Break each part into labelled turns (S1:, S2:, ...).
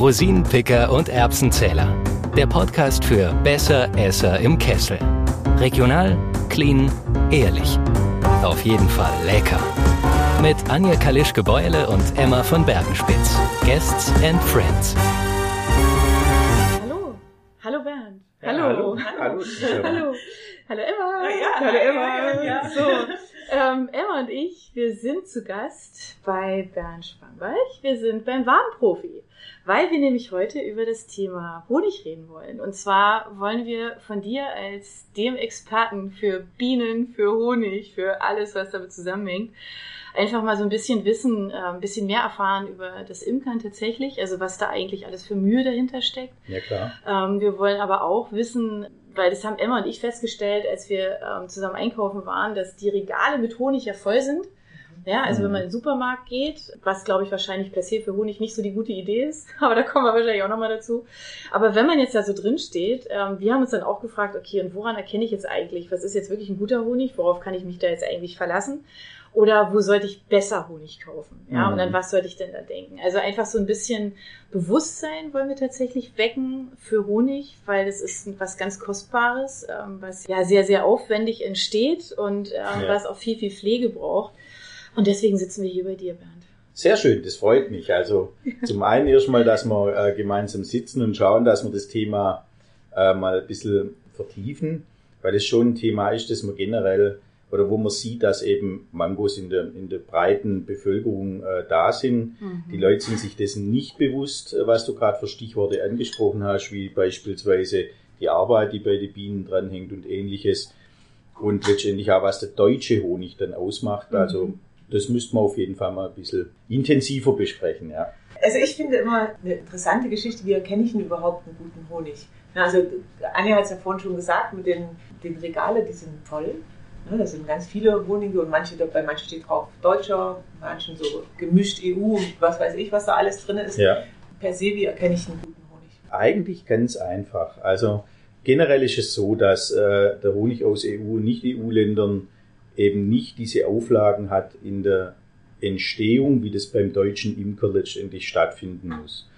S1: Rosinenpicker und Erbsenzähler. Der Podcast für Besser Esser im Kessel. Regional, clean, ehrlich. Auf jeden Fall lecker. Mit Anja Kalischke-Beule und Emma von Bergenspitz. Guests and Friends.
S2: Hallo. Hallo Bernd.
S3: Ja,
S2: hallo.
S3: hallo. Hallo.
S2: Hallo. Hallo Emma.
S4: Ja,
S2: hallo Emma.
S4: ja, ja, ja.
S2: So, ähm, Emma und ich, wir sind zu Gast bei Bernd Spangweich. Wir sind beim Warnprofi, weil wir nämlich heute über das Thema Honig reden wollen. Und zwar wollen wir von dir als dem Experten für Bienen, für Honig, für alles, was damit zusammenhängt, einfach mal so ein bisschen wissen, äh, ein bisschen mehr erfahren über das Imkern tatsächlich, also was da eigentlich alles für Mühe dahinter steckt.
S3: Ja, klar.
S2: Ähm, wir wollen aber auch wissen, weil das haben Emma und ich festgestellt, als wir ähm, zusammen einkaufen waren, dass die Regale mit Honig ja voll sind. Ja, also
S3: Mhm.
S2: wenn man in den Supermarkt geht, was glaube ich wahrscheinlich per se für Honig nicht so die gute Idee ist, aber da kommen wir wahrscheinlich auch nochmal dazu. Aber wenn man jetzt da so drin steht, ähm, wir haben uns dann auch gefragt, okay, und woran erkenne ich jetzt eigentlich, was ist jetzt wirklich ein guter Honig, worauf kann ich mich da jetzt eigentlich verlassen? Oder wo sollte ich besser Honig kaufen? Ja,
S3: Mhm.
S2: und dann was sollte ich denn da denken? Also einfach so ein bisschen Bewusstsein wollen wir tatsächlich wecken für Honig, weil es ist was ganz Kostbares, ähm, was ja sehr, sehr aufwendig entsteht und ähm,
S3: Ja.
S2: was auch viel, viel Pflege braucht. Und deswegen sitzen wir hier bei dir, Bernd.
S3: Sehr schön, das freut mich. Also zum einen erstmal, dass wir äh, gemeinsam sitzen und schauen, dass wir das Thema äh, mal ein bisschen vertiefen, weil es schon ein Thema ist, das man generell oder wo man sieht, dass eben Mangos in der, in der breiten Bevölkerung äh, da sind. Die Leute sind sich dessen nicht bewusst, äh, was du gerade für Stichworte angesprochen hast, wie beispielsweise die Arbeit, die bei den Bienen dranhängt und ähnliches. Und letztendlich auch, was der deutsche Honig dann ausmacht. Also das müsste man auf jeden Fall mal ein bisschen intensiver besprechen, ja.
S4: Also ich finde immer eine interessante Geschichte, wie erkenne ich denn überhaupt einen guten Honig? Also Anja hat es ja vorhin schon gesagt, mit den, den Regale, die sind voll. Ne, da sind ganz viele Honige und manche, bei manchen steht drauf Deutscher, manchen so gemischt EU und was weiß ich, was da alles drin ist.
S3: ja.
S4: Per se, wie erkenne ich einen guten Honig?
S3: Eigentlich ganz einfach. Also generell ist es so, dass äh, der Honig aus EU- und Nicht-EU-Ländern eben nicht diese Auflagen hat in der Entstehung, wie das beim deutschen Imker letztendlich stattfinden muss.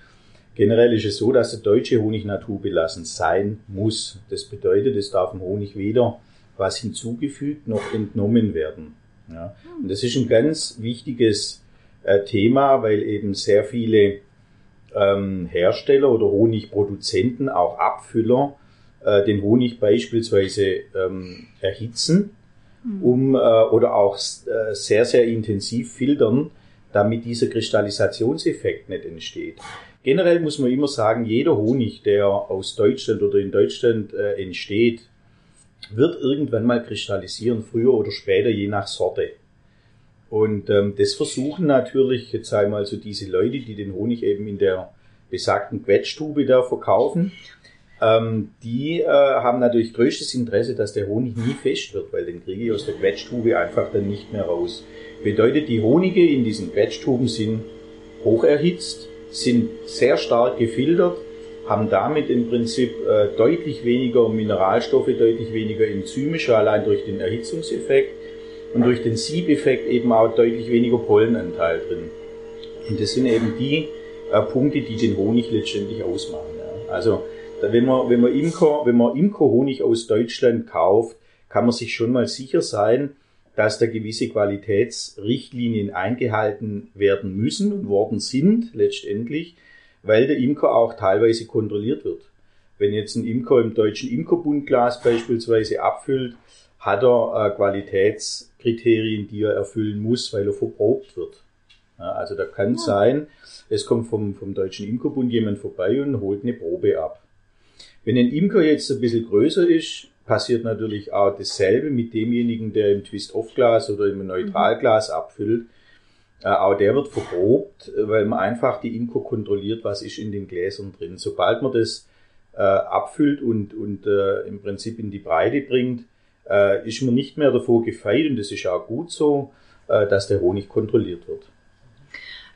S3: Generell ist es so, dass der deutsche Honig naturbelassen sein muss. Das bedeutet, es darf dem Honig weder was hinzugefügt noch entnommen werden. Ja. Und das ist ein ganz wichtiges äh, Thema, weil eben sehr viele ähm, Hersteller oder Honigproduzenten, auch Abfüller, äh, den Honig beispielsweise ähm, erhitzen um äh, oder auch äh, sehr, sehr intensiv filtern, damit dieser Kristallisationseffekt nicht entsteht. Generell muss man immer sagen, jeder Honig, der aus Deutschland oder in Deutschland äh, entsteht, wird irgendwann mal kristallisieren, früher oder später, je nach Sorte. Und ähm, das versuchen natürlich jetzt einmal so diese Leute, die den Honig eben in der besagten Quetschtube da verkaufen, ähm, die äh, haben natürlich größtes Interesse, dass der Honig nie fest wird, weil den kriege ich aus der Quetschtube einfach dann nicht mehr raus. Bedeutet, die Honige in diesen Quetschtuben sind hoch erhitzt, sind sehr stark gefiltert, haben damit im Prinzip äh, deutlich weniger Mineralstoffe, deutlich weniger Enzyme, schon allein durch den Erhitzungseffekt und durch den Siebeffekt eben auch deutlich weniger Pollenanteil drin. Und das sind eben die äh, Punkte, die den Honig letztendlich ausmachen. Ja. Also wenn man, wenn man Imker, wenn man Imkerhonig aus Deutschland kauft, kann man sich schon mal sicher sein, dass da gewisse Qualitätsrichtlinien eingehalten werden müssen und worden sind letztendlich, weil der Imker auch teilweise kontrolliert wird. Wenn jetzt ein Imker im deutschen Imkerbundglas beispielsweise abfüllt, hat er äh, Qualitätskriterien, die er erfüllen muss, weil er verprobt wird. Ja, also da kann sein, es kommt vom, vom deutschen Imkerbund jemand vorbei und holt eine Probe ab. Wenn ein Imker jetzt ein bisschen größer ist, passiert natürlich auch dasselbe mit demjenigen, der im Twist-Off-Glas oder im Neutralglas abfüllt. Äh, auch der wird verprobt, äh, weil man einfach die Imker kontrolliert, was ist in den Gläsern drin. Sobald man das äh, abfüllt und, und äh, im Prinzip in die Breite bringt, äh, ist man nicht mehr davor gefeit, und das ist auch gut so, dass der Honig kontrolliert wird.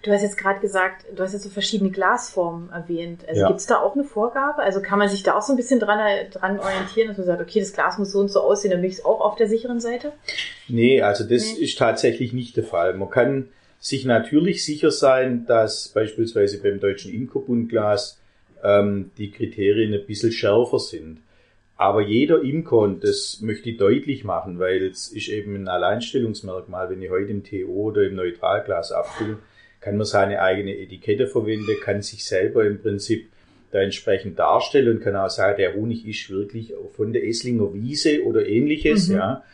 S2: Du hast jetzt gerade gesagt, du hast jetzt so verschiedene Glasformen erwähnt. Also
S3: Ja.
S2: gibt es da auch eine Vorgabe? Also kann man sich da auch so ein bisschen dran, dran orientieren, dass man sagt, okay, das Glas muss so und so aussehen, dann bin ich auch auf der sicheren Seite?
S3: Nee, also das
S2: Nee.
S3: ist tatsächlich nicht der Fall. Man kann sich natürlich sicher sein, dass beispielsweise beim Deutschen Imkerbundglas ähm, die Kriterien ein bisschen schärfer sind. Aber jeder Imker, und das möchte ich deutlich machen, weil es ist eben ein Alleinstellungsmerkmal, wenn ich heute im TO oder im Neutralglas abfülle, kann man seine eigene Etikette verwenden, kann sich selber im Prinzip da entsprechend darstellen und kann auch sagen, der Honig ist wirklich von der Esslinger Wiese oder ähnliches, mhm. ja.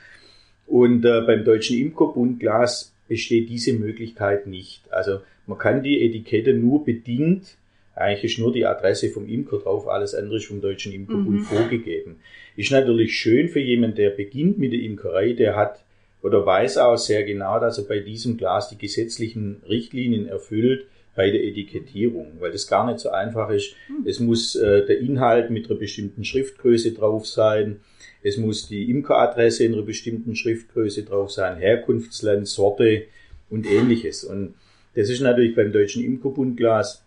S3: Und äh, beim Deutschen Imkerbundglas besteht diese Möglichkeit nicht. Also man kann die Etikette nur bedingt eigentlich ist nur die Adresse vom Imker drauf, alles andere ist vom Deutschen Imkerbund mhm. vorgegeben. Ist natürlich schön für jemanden, der beginnt mit der Imkerei, der hat oder weiß auch sehr genau, dass er bei diesem Glas die gesetzlichen Richtlinien erfüllt bei der Etikettierung, weil das gar nicht so einfach ist. Mhm. Es muss äh, der Inhalt mit einer bestimmten Schriftgröße drauf sein. Es muss die Imkeradresse in einer bestimmten Schriftgröße drauf sein, Herkunftsland, Sorte und ähnliches. Und das ist natürlich beim Deutschen Imkerbundglas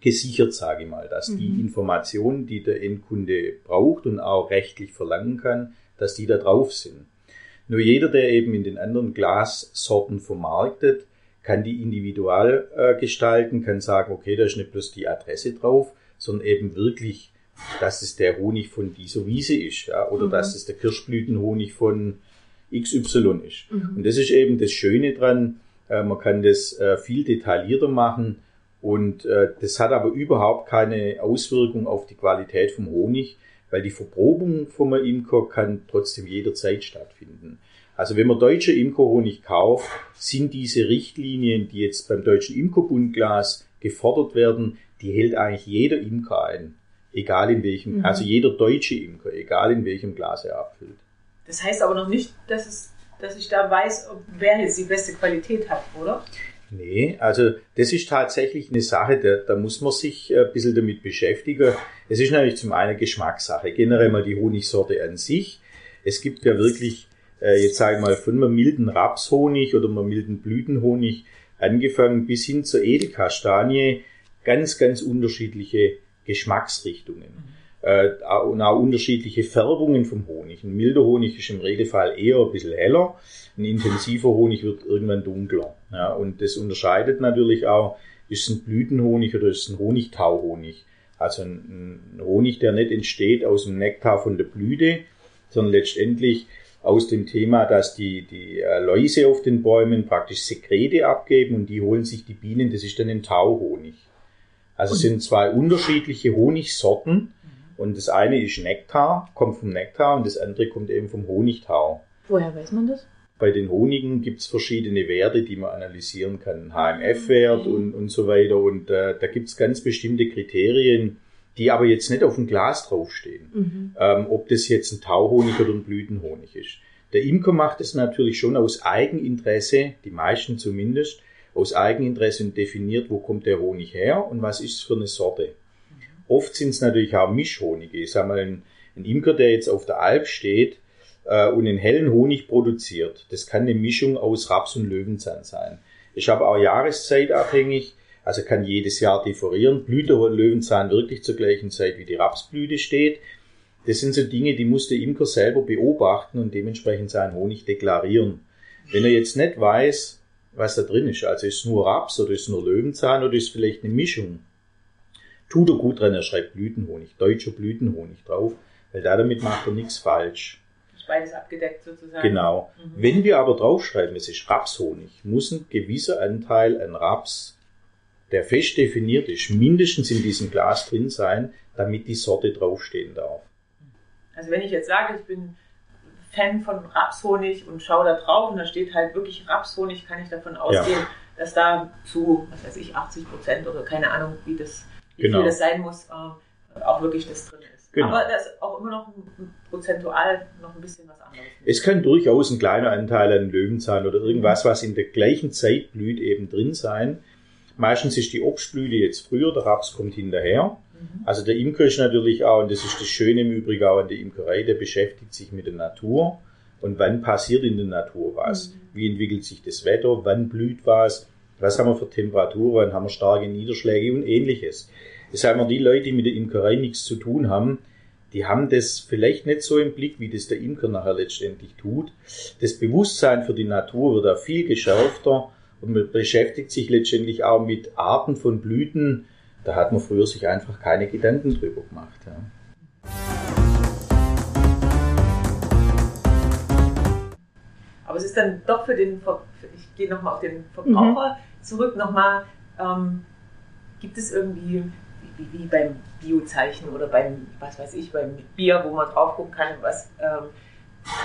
S3: gesichert, sage ich mal, dass mhm. die Informationen, die der Endkunde braucht und auch rechtlich verlangen kann, dass die da drauf sind. Nur jeder, der eben in den anderen Glassorten vermarktet, kann die individual äh, gestalten, kann sagen, okay, da ist nicht bloß die Adresse drauf, sondern eben wirklich, dass es der Honig von dieser Wiese ist, ja, oder mhm. dass es der Kirschblütenhonig von XY ist. Mhm. Und das ist eben das Schöne dran, äh, man kann das äh, viel detaillierter machen, und äh, das hat aber überhaupt keine Auswirkung auf die Qualität vom Honig, weil die Verprobung vom Imker kann trotzdem jederzeit stattfinden. Also wenn man deutsche Imkerhonig kauft, sind diese Richtlinien, die jetzt beim Deutschen Imkerbundglas gefordert werden, die hält eigentlich jeder Imker ein. Egal in welchem, mhm. also jeder deutsche Imker, egal in welchem Glas er abfüllt.
S4: Das heißt aber noch nicht, dass, es, dass ich da weiß, wer jetzt die beste Qualität hat, oder?
S3: Nee, also das ist tatsächlich eine Sache, da, da muss man sich ein bisschen damit beschäftigen. Es ist natürlich zum einen Geschmackssache, generell mal die Honigsorte an sich. Es gibt ja wirklich, äh, jetzt sage ich mal, von einem milden Rapshonig oder einem milden Blütenhonig angefangen bis hin zur Edelkastanie ganz, ganz unterschiedliche Geschmacksrichtungen. Äh, und auch unterschiedliche Färbungen vom Honig. Ein milder Honig ist im Regelfall eher ein bisschen heller ein intensiver Honig wird irgendwann dunkler. Ja, und das unterscheidet natürlich auch, ist es ein Blütenhonig oder ist es ein Honigtauhonig. Also ein, ein Honig, der nicht entsteht aus dem Nektar von der Blüte, sondern letztendlich aus dem Thema, dass die, die äh, Läuse auf den Bäumen praktisch Sekrete abgeben und die holen sich die Bienen, das ist dann ein Tauhonig. Also es sind zwei unterschiedliche Honigsorten und das eine ist Nektar, kommt vom Nektar und das andere kommt eben vom Honigtau.
S2: Woher weiß man das?
S3: Bei den Honigen gibt es verschiedene Werte, die man analysieren kann. HMF-Wert mhm. und, und so weiter. Und äh, da gibt es ganz bestimmte Kriterien, die aber jetzt nicht auf dem Glas draufstehen. Mhm. Ähm, ob das jetzt ein Tauhonig oder ein Blütenhonig ist. Der Imker macht es natürlich schon aus Eigeninteresse, die meisten zumindest, aus Eigeninteresse und definiert, wo kommt der Honig her und was ist es für eine Sorte. Oft sind es natürlich auch Mischhonige. Ich sag mal, ein, ein Imker, der jetzt auf der Alp steht, äh, und einen hellen Honig produziert. Das kann eine Mischung aus Raps und Löwenzahn sein. Ich habe auch jahreszeitabhängig, also kann jedes Jahr differieren. Blüht der Löwenzahn wirklich zur gleichen Zeit, wie die Rapsblüte steht. Das sind so Dinge, die muss der Imker selber beobachten und dementsprechend seinen Honig deklarieren. Wenn er jetzt nicht weiß, was da drin ist, also ist es nur Raps oder ist es nur Löwenzahn oder ist es vielleicht eine Mischung, tut er gut dran, er schreibt Blütenhonig, deutscher Blütenhonig drauf, weil damit macht er nichts falsch
S4: beides abgedeckt sozusagen.
S3: Genau. Mhm. Wenn wir aber draufschreiben, es ist Rapshonig, muss ein gewisser Anteil an Raps, der fest definiert ist, mindestens in diesem Glas drin sein, damit die Sorte draufstehen darf.
S4: Also wenn ich jetzt sage, ich bin Fan von Rapshonig und schaue da drauf und da steht halt wirklich Rapshonig, kann ich davon ausgehen, ja. dass da zu, was weiß ich, 80 Prozent oder keine Ahnung, wie das, wie genau. viel das sein muss, äh, auch wirklich das drin ist. Genau. Aber das ist auch immer noch prozentual noch ein bisschen was anderes.
S3: Es kann durchaus ein kleiner Anteil an Löwenzahn oder irgendwas, was in der gleichen Zeit blüht, eben drin sein. Meistens ist die Obstblüte jetzt früher, der Raps kommt hinterher. Mhm. Also der Imker ist natürlich auch, und das ist das Schöne im Übrigen auch an der Imkerei, der beschäftigt sich mit der Natur. Und wann passiert in der Natur was? Mhm. Wie entwickelt sich das Wetter? Wann blüht was? Was haben wir für Temperaturen? Wann haben wir starke Niederschläge und ähnliches? Ich sage mal, die Leute, die mit der Imkerei nichts zu tun haben, die haben das vielleicht nicht so im Blick, wie das der Imker nachher letztendlich tut. Das Bewusstsein für die Natur wird da viel geschärfter und man beschäftigt sich letztendlich auch mit Arten von Blüten. Da hat man früher sich einfach keine Gedanken drüber gemacht. Ja.
S4: Aber es ist dann doch für den, ich gehe nochmal auf den Verbraucher mhm. Zurück, nochmal, ähm, gibt es irgendwie, wie, wie, beim Biozeichen oder beim, was weiß ich, beim Bier, wo man drauf gucken kann, was, ähm,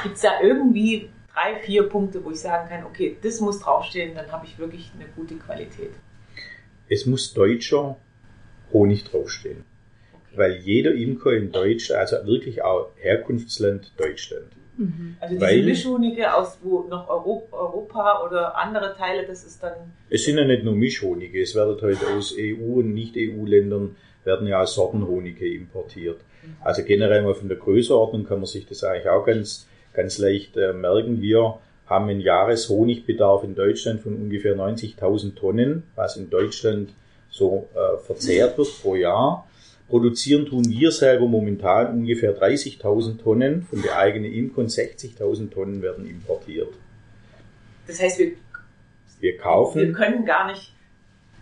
S4: gibt es da irgendwie drei, vier Punkte, wo ich sagen kann, okay, das muss draufstehen, dann habe ich wirklich eine gute Qualität.
S3: Es muss deutscher Honig draufstehen. Okay. Weil jeder Imker in Deutschland, also wirklich auch Herkunftsland Deutschland.
S4: Mhm. Also diese Weil, Mischhonige aus wo noch Europa oder andere Teile, das ist dann.
S3: Es sind ja nicht nur Mischhonige, es werden heute aus EU- und Nicht-EU-Ländern werden ja auch Sortenhonige importiert. Mhm. Also generell mal von der Größenordnung kann man sich das eigentlich auch ganz ganz leicht äh, merken. Wir haben einen Jahreshonigbedarf in Deutschland von ungefähr 90.000 Tonnen, was in Deutschland so äh, verzehrt wird pro Jahr. Produzieren tun wir selber momentan ungefähr 30.000 Tonnen von der eigenen Imker und 60.000 Tonnen werden importiert.
S4: Das heißt, wir,
S3: wir kaufen.
S4: Wir können gar nicht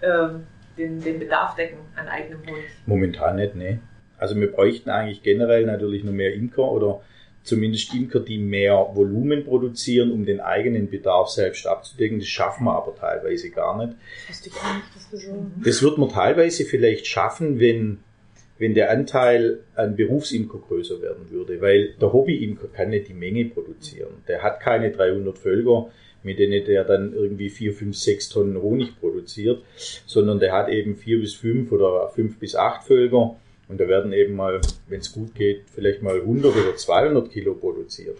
S4: ähm, den, den Bedarf decken an eigenem Honig.
S3: Momentan nicht, ne. Also wir bräuchten eigentlich generell natürlich noch mehr Imker oder zumindest Imker, die mehr Volumen produzieren, um den eigenen Bedarf selbst abzudecken. Das schaffen wir aber teilweise gar nicht. Das, nicht, das, so das wird man teilweise vielleicht schaffen, wenn, wenn der Anteil an Berufsimker größer werden würde, weil der Hobbyimker kann nicht die Menge produzieren. Der hat keine 300 Völker, mit denen der dann irgendwie 4, 5, 6 Tonnen Honig produziert, sondern der hat eben 4 bis 5 oder 5 bis 8 Völker und da werden eben mal, wenn es gut geht, vielleicht mal 100 oder 200 Kilo produziert.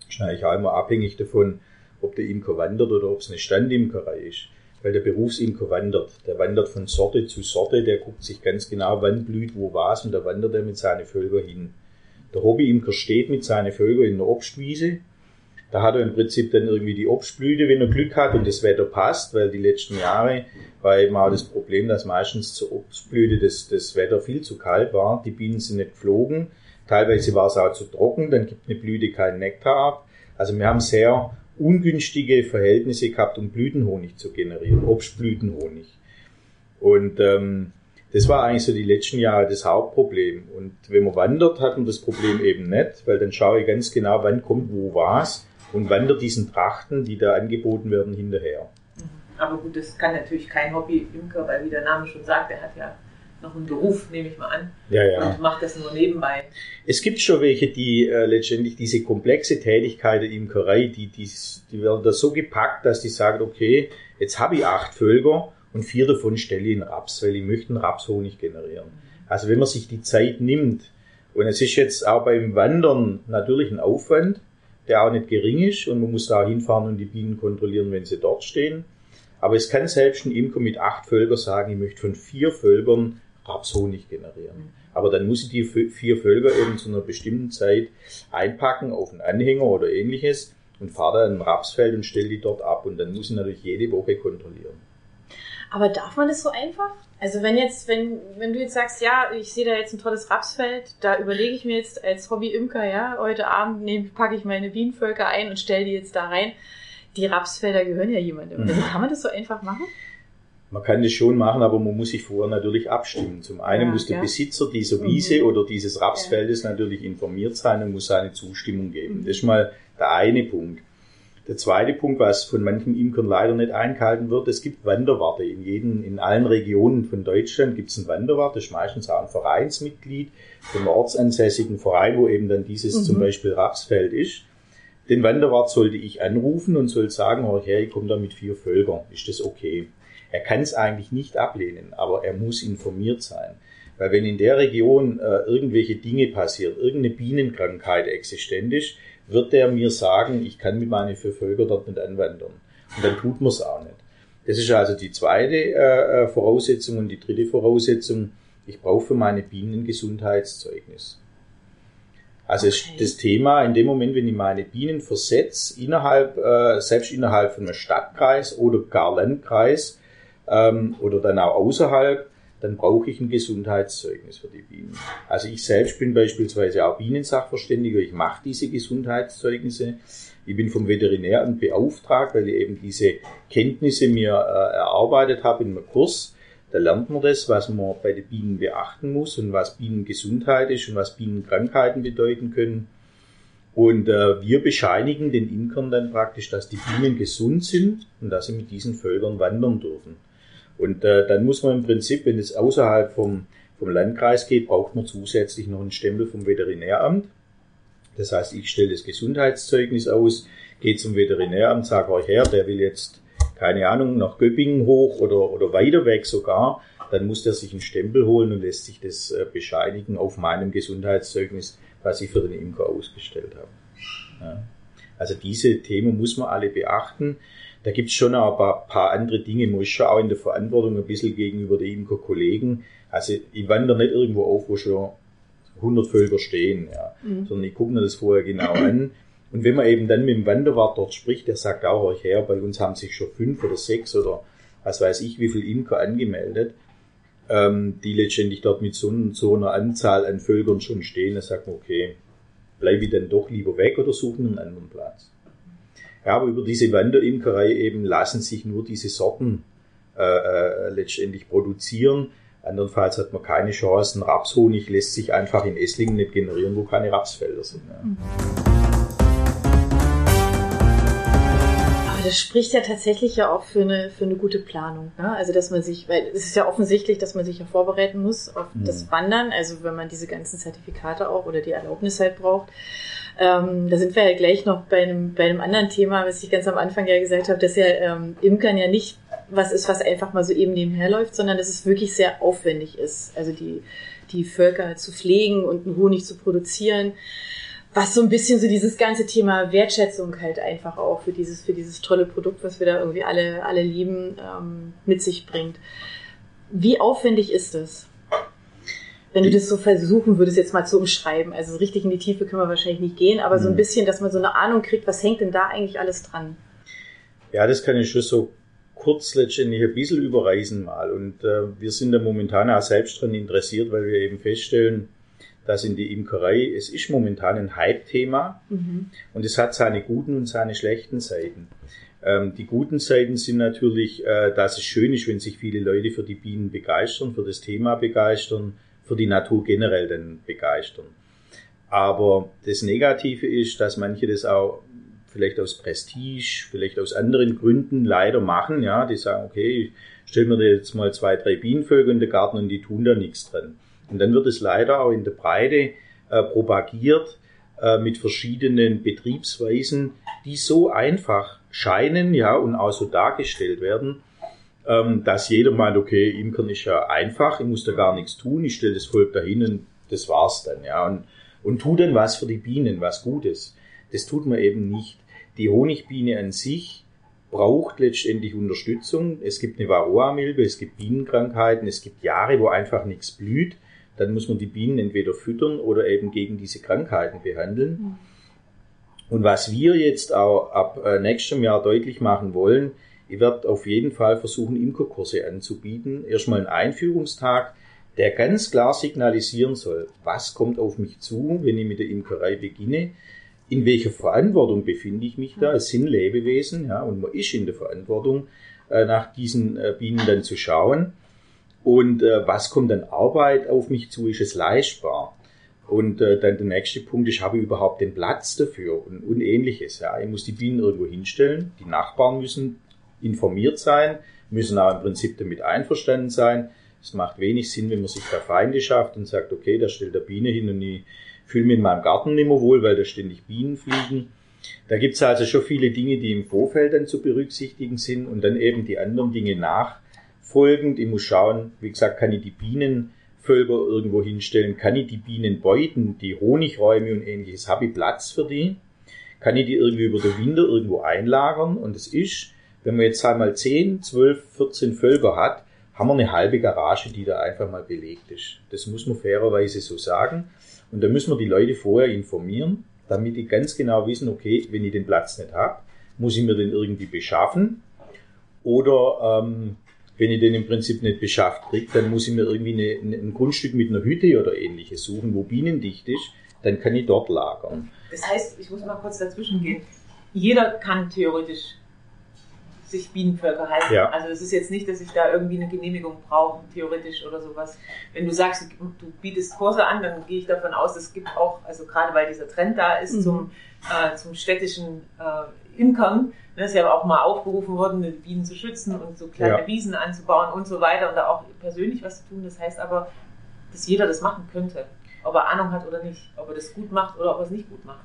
S3: Das ist eigentlich auch immer abhängig davon, ob der Imker wandert oder ob es eine Standimkerei ist. Weil der Berufsimker wandert. Der wandert von Sorte zu Sorte, der guckt sich ganz genau, wann blüht wo was und da wandert er mit seinen Völker hin. Der Hobbyimker steht mit seinen Völkern in der Obstwiese da hat er im Prinzip dann irgendwie die Obstblüte, wenn er Glück hat und das Wetter passt, weil die letzten Jahre war eben auch das Problem, dass meistens zur Obstblüte das, das Wetter viel zu kalt war. Die Bienen sind nicht geflogen. Teilweise war es auch zu trocken, dann gibt eine Blüte keinen Nektar ab. Also wir haben sehr ungünstige Verhältnisse gehabt, um Blütenhonig zu generieren, Obstblütenhonig. Und ähm, das war eigentlich so die letzten Jahre das Hauptproblem. Und wenn man wandert, hat man das Problem eben nicht, weil dann schaue ich ganz genau, wann kommt wo was und wandert diesen Trachten, die da angeboten werden, hinterher.
S4: Mhm. Aber gut, das kann natürlich kein Hobby-Imker, weil wie der Name schon sagt, er hat ja noch einen Beruf, nehme ich mal an.
S3: Ja, ja.
S4: Und macht das nur nebenbei.
S3: Es gibt schon welche, die äh, letztendlich diese komplexe Tätigkeit der Imkerei, die, die, die werden da so gepackt, dass die sagen, okay, jetzt habe ich acht Völker und vier davon stelle ich in Raps, weil ich möchte einen Rapshonig generieren. Also wenn man sich die Zeit nimmt, und es ist jetzt auch beim Wandern natürlich ein Aufwand, der auch nicht gering ist und man muss da hinfahren und die Bienen kontrollieren, wenn sie dort stehen. Aber es kann selbst ein Imker mit acht Völkern sagen, ich möchte von vier Völkern Rapshonig generieren. Aber dann muss ich die vier Völker eben zu einer bestimmten Zeit einpacken auf einen Anhänger oder ähnliches und fahre dann ein Rapsfeld und stelle die dort ab. Und dann muss ich natürlich jede Woche kontrollieren.
S2: Aber darf man das so einfach? Also wenn jetzt, wenn, wenn du jetzt sagst, ja, ich sehe da jetzt ein tolles Rapsfeld, da überlege ich mir jetzt als Hobby-Imker, ja, heute Abend nehme, packe ich meine Bienenvölker ein und stelle die jetzt da rein. Die Rapsfelder gehören ja jemandem. Also kann man das so einfach machen?
S3: Man kann das schon machen, aber man muss sich vorher natürlich abstimmen. Zum einen ja, muss der ja. Besitzer dieser Wiese mhm. oder dieses Rapsfeldes ja. natürlich informiert sein und muss seine Zustimmung geben. Mhm. Das ist mal der eine Punkt. Der zweite Punkt, was von manchen Imkern leider nicht eingehalten wird, es gibt Wanderwarte. In jedem, in allen Regionen von Deutschland gibt es einen Wanderwart, das ist meistens auch ein Vereinsmitglied vom ortsansässigen Verein, wo eben dann dieses mhm. zum Beispiel Rapsfeld ist. Den Wanderwart sollte ich anrufen und soll sagen, oh her, ich komme da mit vier Völkern. Ist das okay? Er kann es eigentlich nicht ablehnen, aber er muss informiert sein. Weil wenn in der Region äh, irgendwelche Dinge passieren, irgendeine Bienenkrankheit existent ist, wird der mir sagen, ich kann mit meinen vier Völkern dort nicht anwandern. Und dann tut man es auch nicht. Das ist also die zweite äh, äh, Voraussetzung und die dritte Voraussetzung, ich brauche für meine Bienen ein Gesundheitszeugnis. Also okay. das Thema in dem Moment, wenn ich meine Bienen versetze, innerhalb, äh, selbst innerhalb von einem Stadtkreis oder gar Landkreis ähm, oder dann auch außerhalb, dann brauche ich ein Gesundheitszeugnis für die Bienen. Also ich selbst bin beispielsweise auch Bienensachverständiger, ich mache diese Gesundheitszeugnisse, Ich bin vom Veterinäramt beauftragt, weil ich eben diese Kenntnisse mir äh, erarbeitet habe in einem Kurs. Da lernt man das, was man bei den Bienen beachten muss und was Bienengesundheit ist und was Bienenkrankheiten bedeuten können. Und äh, wir bescheinigen den Imkern dann praktisch, dass die Bienen gesund sind und dass sie mit diesen Völkern wandern dürfen. Und äh, dann muss man im Prinzip, wenn es außerhalb vom, vom Landkreis geht, braucht man zusätzlich noch einen Stempel vom Veterinäramt. Das heißt, ich stelle das Gesundheitszeugnis aus, gehe zum Veterinäramt, sage euch her, der will jetzt, keine Ahnung, nach Göppingen hoch oder, oder weiter weg sogar, dann muss der sich einen Stempel holen und lässt sich das äh, bescheinigen auf meinem Gesundheitszeugnis, was ich für den Imker ausgestellt habe. Ja. Also diese Themen muss man alle beachten. Da gibt es schon ein paar, paar, andere Dinge, man ist schon auch in der Verantwortung ein bisschen gegenüber den Imker-Kollegen. Also ich wandere nicht irgendwo auf, wo schon 100 Völker stehen, ja. Mhm. sondern ich gucke mir das vorher genau an. Und wenn man eben dann mit dem Wanderwart dort spricht, der sagt auch euch her, bei uns haben sich schon fünf oder sechs oder was weiß ich, wie viel Imker angemeldet, ähm, die letztendlich dort mit so, so, einer Anzahl an Völkern schon stehen, dann sagt man, okay, bleibe ich dann doch lieber weg oder suchen einen anderen Platz. Ja, aber über diese Wanderimkerei eben lassen sich nur diese Sorten äh, äh, letztendlich produzieren. Andernfalls hat man keine Chance. Ein Rapshonig lässt sich einfach in Esslingen nicht generieren, wo keine Rapsfelder sind. Ja. Mhm.
S2: das spricht ja tatsächlich ja auch für eine, für eine gute Planung. Ne? Also, dass man sich, weil es ist ja offensichtlich, dass man sich ja vorbereiten muss auf mhm. das Wandern. Also, wenn man diese ganzen Zertifikate auch oder die Erlaubnis halt braucht. Ähm, da sind wir ja gleich noch bei einem, bei einem anderen Thema, was ich ganz am Anfang ja gesagt habe, dass ja ähm, Imkern ja nicht was ist, was einfach mal so eben nebenher läuft, sondern dass es wirklich sehr aufwendig ist. Also die, die Völker zu pflegen und einen Honig zu produzieren. Was so ein bisschen so dieses ganze Thema Wertschätzung halt einfach auch für dieses, für dieses tolle Produkt, was wir da irgendwie alle, alle lieben, ähm, mit sich bringt. Wie aufwendig ist es? Wenn du das so versuchen würdest, jetzt mal zu umschreiben. Also so richtig in die Tiefe können wir wahrscheinlich nicht gehen, aber so ein mhm. bisschen, dass man so eine Ahnung kriegt, was hängt denn da eigentlich alles dran?
S3: Ja, das kann ich schon so kurz letztendlich ein bisschen überreisen mal. Und äh, wir sind da momentan auch selbst dran interessiert, weil wir eben feststellen, dass in die Imkerei, es ist momentan ein Hype-Thema mhm. und es hat seine guten und seine schlechten Seiten. Ähm, die guten Seiten sind natürlich, äh, dass es schön ist, wenn sich viele Leute für die Bienen begeistern, für das Thema begeistern, für die Natur generell dann begeistern. Aber das Negative ist, dass manche das auch vielleicht aus Prestige, vielleicht aus anderen Gründen leider machen, ja, die sagen, okay, ich stelle mir jetzt mal zwei, drei Bienenvögel in den Garten und die tun da nichts dran. Und dann wird es leider auch in der Breite äh, propagiert äh, mit verschiedenen Betriebsweisen, die so einfach scheinen, ja, und auch so dargestellt werden, ähm, dass jeder meint, okay, Imkern ist ja einfach, ich muss da gar nichts tun, ich stelle das Volk dahin und das war's dann, ja, und, und tu dann was für die Bienen, was Gutes. Das tut man eben nicht. Die Honigbiene an sich braucht letztendlich Unterstützung. Es gibt eine Varroa-Milbe, es gibt Bienenkrankheiten, es gibt Jahre, wo einfach nichts blüht. Dann muss man die Bienen entweder füttern oder eben gegen diese Krankheiten behandeln. Mhm. Und was wir jetzt auch ab äh, nächstem Jahr deutlich machen wollen, ich werde auf jeden Fall versuchen, Imkerkurse anzubieten. Erstmal einen Einführungstag, der ganz klar signalisieren soll, was kommt auf mich zu, wenn ich mit der Imkerei beginne, in welcher Verantwortung befinde ich mich da. Es sind Lebewesen, ja, und man ist in der Verantwortung, äh, nach diesen äh, Bienen dann zu schauen. Und äh, was kommt dann Arbeit auf mich zu? Ist es leistbar? Und äh, dann der nächste Punkt ist, habe ich überhaupt den Platz dafür und, und ähnliches. Ja. Ich muss die Bienen irgendwo hinstellen, die Nachbarn müssen informiert sein, müssen auch im Prinzip damit einverstanden sein. Es macht wenig Sinn, wenn man sich da Feinde schafft und sagt, okay, da stellt der Biene hin und ich fühle mich in meinem Garten nicht mehr wohl, weil da ständig Bienen fliegen. Da gibt es also schon viele Dinge, die im Vorfeld dann zu berücksichtigen sind und dann eben die anderen Dinge nachfolgend. Ich muss schauen, wie gesagt, kann ich die Bienenvölker irgendwo hinstellen, kann ich die Bienen beuten, die Honigräume und ähnliches, habe ich Platz für die? Kann ich die irgendwie über den Winter irgendwo einlagern? Und es ist, wenn man jetzt einmal 10, 12, 14 Völker hat, haben wir eine halbe Garage, die da einfach mal belegt ist. Das muss man fairerweise so sagen. Und da müssen wir die Leute vorher informieren, damit die ganz genau wissen, okay, wenn ich den Platz nicht habe, muss ich mir den irgendwie beschaffen. Oder ähm, wenn ich den im Prinzip nicht beschafft kriege, dann muss ich mir irgendwie eine, ein Grundstück mit einer Hütte oder ähnliches suchen, wo bienendicht ist, dann kann ich dort lagern.
S4: Das heißt, ich muss mal kurz dazwischen gehen. jeder kann theoretisch sich Bienenvölker halten. Ja. Also es ist jetzt nicht, dass ich da irgendwie eine Genehmigung brauche, theoretisch oder sowas. Wenn du sagst, du bietest Kurse an, dann gehe ich davon aus, es gibt auch, also gerade weil dieser Trend da ist mhm. zum, äh, zum städtischen äh, Imkern, ne, ist ja auch mal aufgerufen worden, die Bienen zu schützen und so kleine ja. Wiesen anzubauen und so weiter und da auch persönlich was zu tun. Das heißt aber, dass jeder das machen könnte. Ob er Ahnung hat oder nicht, ob er das gut macht oder ob er es nicht gut macht.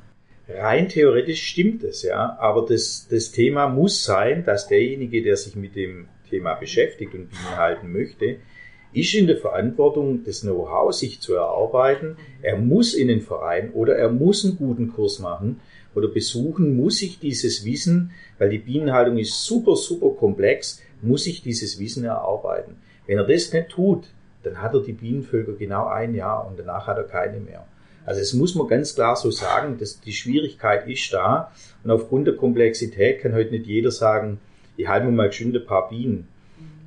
S3: Rein theoretisch stimmt es, ja, aber das, das Thema muss sein, dass derjenige, der sich mit dem Thema beschäftigt und Bienen halten möchte, ist in der Verantwortung, das Know-how sich zu erarbeiten. Er muss in den Verein oder er muss einen guten Kurs machen oder besuchen, muss sich dieses Wissen, weil die Bienenhaltung ist super, super komplex, muss sich dieses Wissen erarbeiten. Wenn er das nicht tut, dann hat er die Bienenvölker genau ein Jahr und danach hat er keine mehr. Also es muss man ganz klar so sagen, dass die Schwierigkeit ist da und aufgrund der Komplexität kann heute nicht jeder sagen, ich halte mir mal geschwind ein paar Bienen.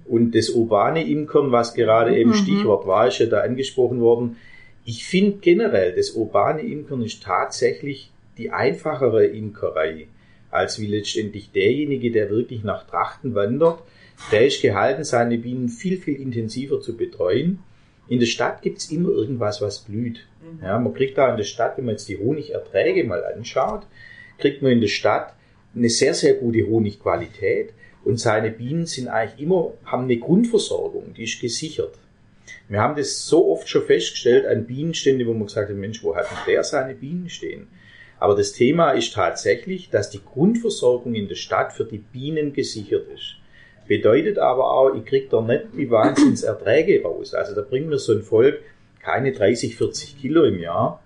S3: Und das urbane Imkern, was gerade eben mhm. Stichwort war, ist ja da angesprochen worden. Ich finde generell, das urbane Imkern ist tatsächlich die einfachere Imkerei, als wie letztendlich derjenige, der wirklich nach Trachten wandert. Der ist gehalten, seine Bienen viel, viel intensiver zu betreuen. In der Stadt gibt's immer irgendwas, was blüht. Mhm. Ja, man kriegt da in der Stadt, wenn man jetzt die Honigerträge mal anschaut, kriegt man in der Stadt eine sehr, sehr gute Honigqualität und seine Bienen sind eigentlich immer, haben eine Grundversorgung, die ist gesichert. Wir haben das so oft schon festgestellt an Bienenständen, wo man gesagt hat, Mensch, wo hat denn der seine Bienen stehen? Aber das Thema ist tatsächlich, dass die Grundversorgung in der Stadt für die Bienen gesichert ist. Bedeutet aber auch, ich kriege da nicht die Wahnsinnserträge raus. Also da bringt mir so ein Volk keine 30, 40 Kilo im Jahr,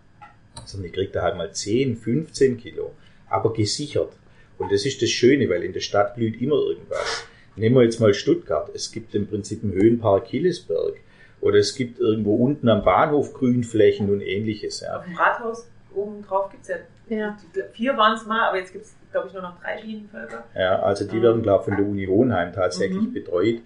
S3: sondern ich kriege da halt mal 10, 15 Kilo. Aber gesichert. Und das ist das Schöne, weil in der Stadt blüht immer irgendwas. Nehmen wir jetzt mal Stuttgart. Es gibt im Prinzip einen Höhenpark Hillesberg. Oder es gibt irgendwo unten am Bahnhof Grünflächen und ähnliches.
S4: Ja. Dem Rathaus oben drauf gibt es ja, ja. vier waren es mal, aber jetzt gibt es, glaube ich, nur noch drei Bienenvölker.
S3: Ja, also die werden, glaube ich, von der Uni Hohenheim tatsächlich mhm. betreut.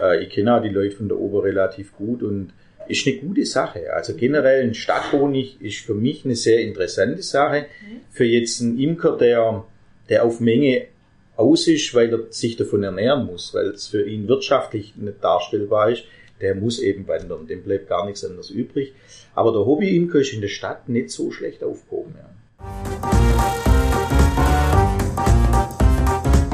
S3: Äh, ich kenne auch die Leute von der Ober relativ gut und ist eine gute Sache. Also generell ein Stadthonig ist für mich eine sehr interessante Sache. Mhm. Für jetzt einen Imker, der, der auf Menge aus ist, weil er sich davon ernähren muss, weil es für ihn wirtschaftlich nicht darstellbar ist, der muss eben wandern. Dem bleibt gar nichts anderes übrig. Aber der Hobby-Imker ist in der Stadt nicht so schlecht aufgehoben. Ja.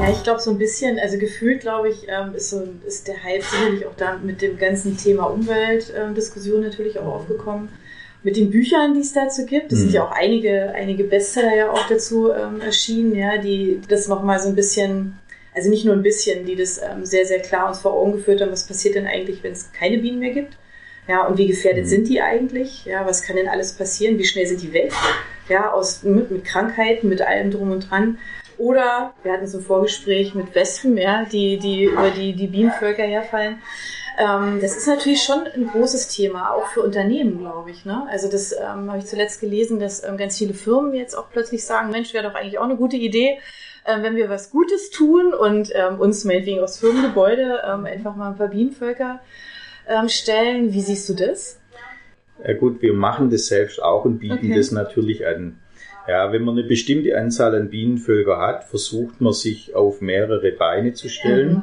S2: Ja, ich glaube so ein bisschen, also gefühlt glaube ich, ähm, ist, so, ist der Hype sicherlich auch da mit dem ganzen Thema Umweltdiskussion ähm, natürlich auch aufgekommen. Mit den Büchern, die es dazu gibt, es mhm. sind ja auch einige, einige Bestseller ja auch dazu ähm, erschienen, ja, die das nochmal so ein bisschen, also nicht nur ein bisschen, die das ähm, sehr, sehr klar uns vor Augen geführt haben, was passiert denn eigentlich, wenn es keine Bienen mehr gibt. Ja, und wie gefährdet mhm. sind die eigentlich? Ja, was kann denn alles passieren? Wie schnell sind die weg? Ja, aus, mit, mit Krankheiten, mit allem drum und dran. Oder wir hatten so ein Vorgespräch mit Wespen, ja, die, die über die, die Bienenvölker herfallen. Ähm, das ist natürlich schon ein großes Thema, auch für Unternehmen, glaube ich. Ne? Also das ähm, habe ich zuletzt gelesen, dass ähm, ganz viele Firmen jetzt auch plötzlich sagen, Mensch, wäre doch eigentlich auch eine gute Idee, ähm, wenn wir was Gutes tun und ähm, uns meinetwegen aus Firmengebäude ähm, einfach mal ein paar Bienenvölker ähm, stellen. Wie siehst du das?
S3: Ja gut, wir machen das selbst auch und bieten okay. das natürlich an. Ja, wenn man eine bestimmte Anzahl an Bienenvölker hat, versucht man sich auf mehrere Beine zu stellen. Mhm.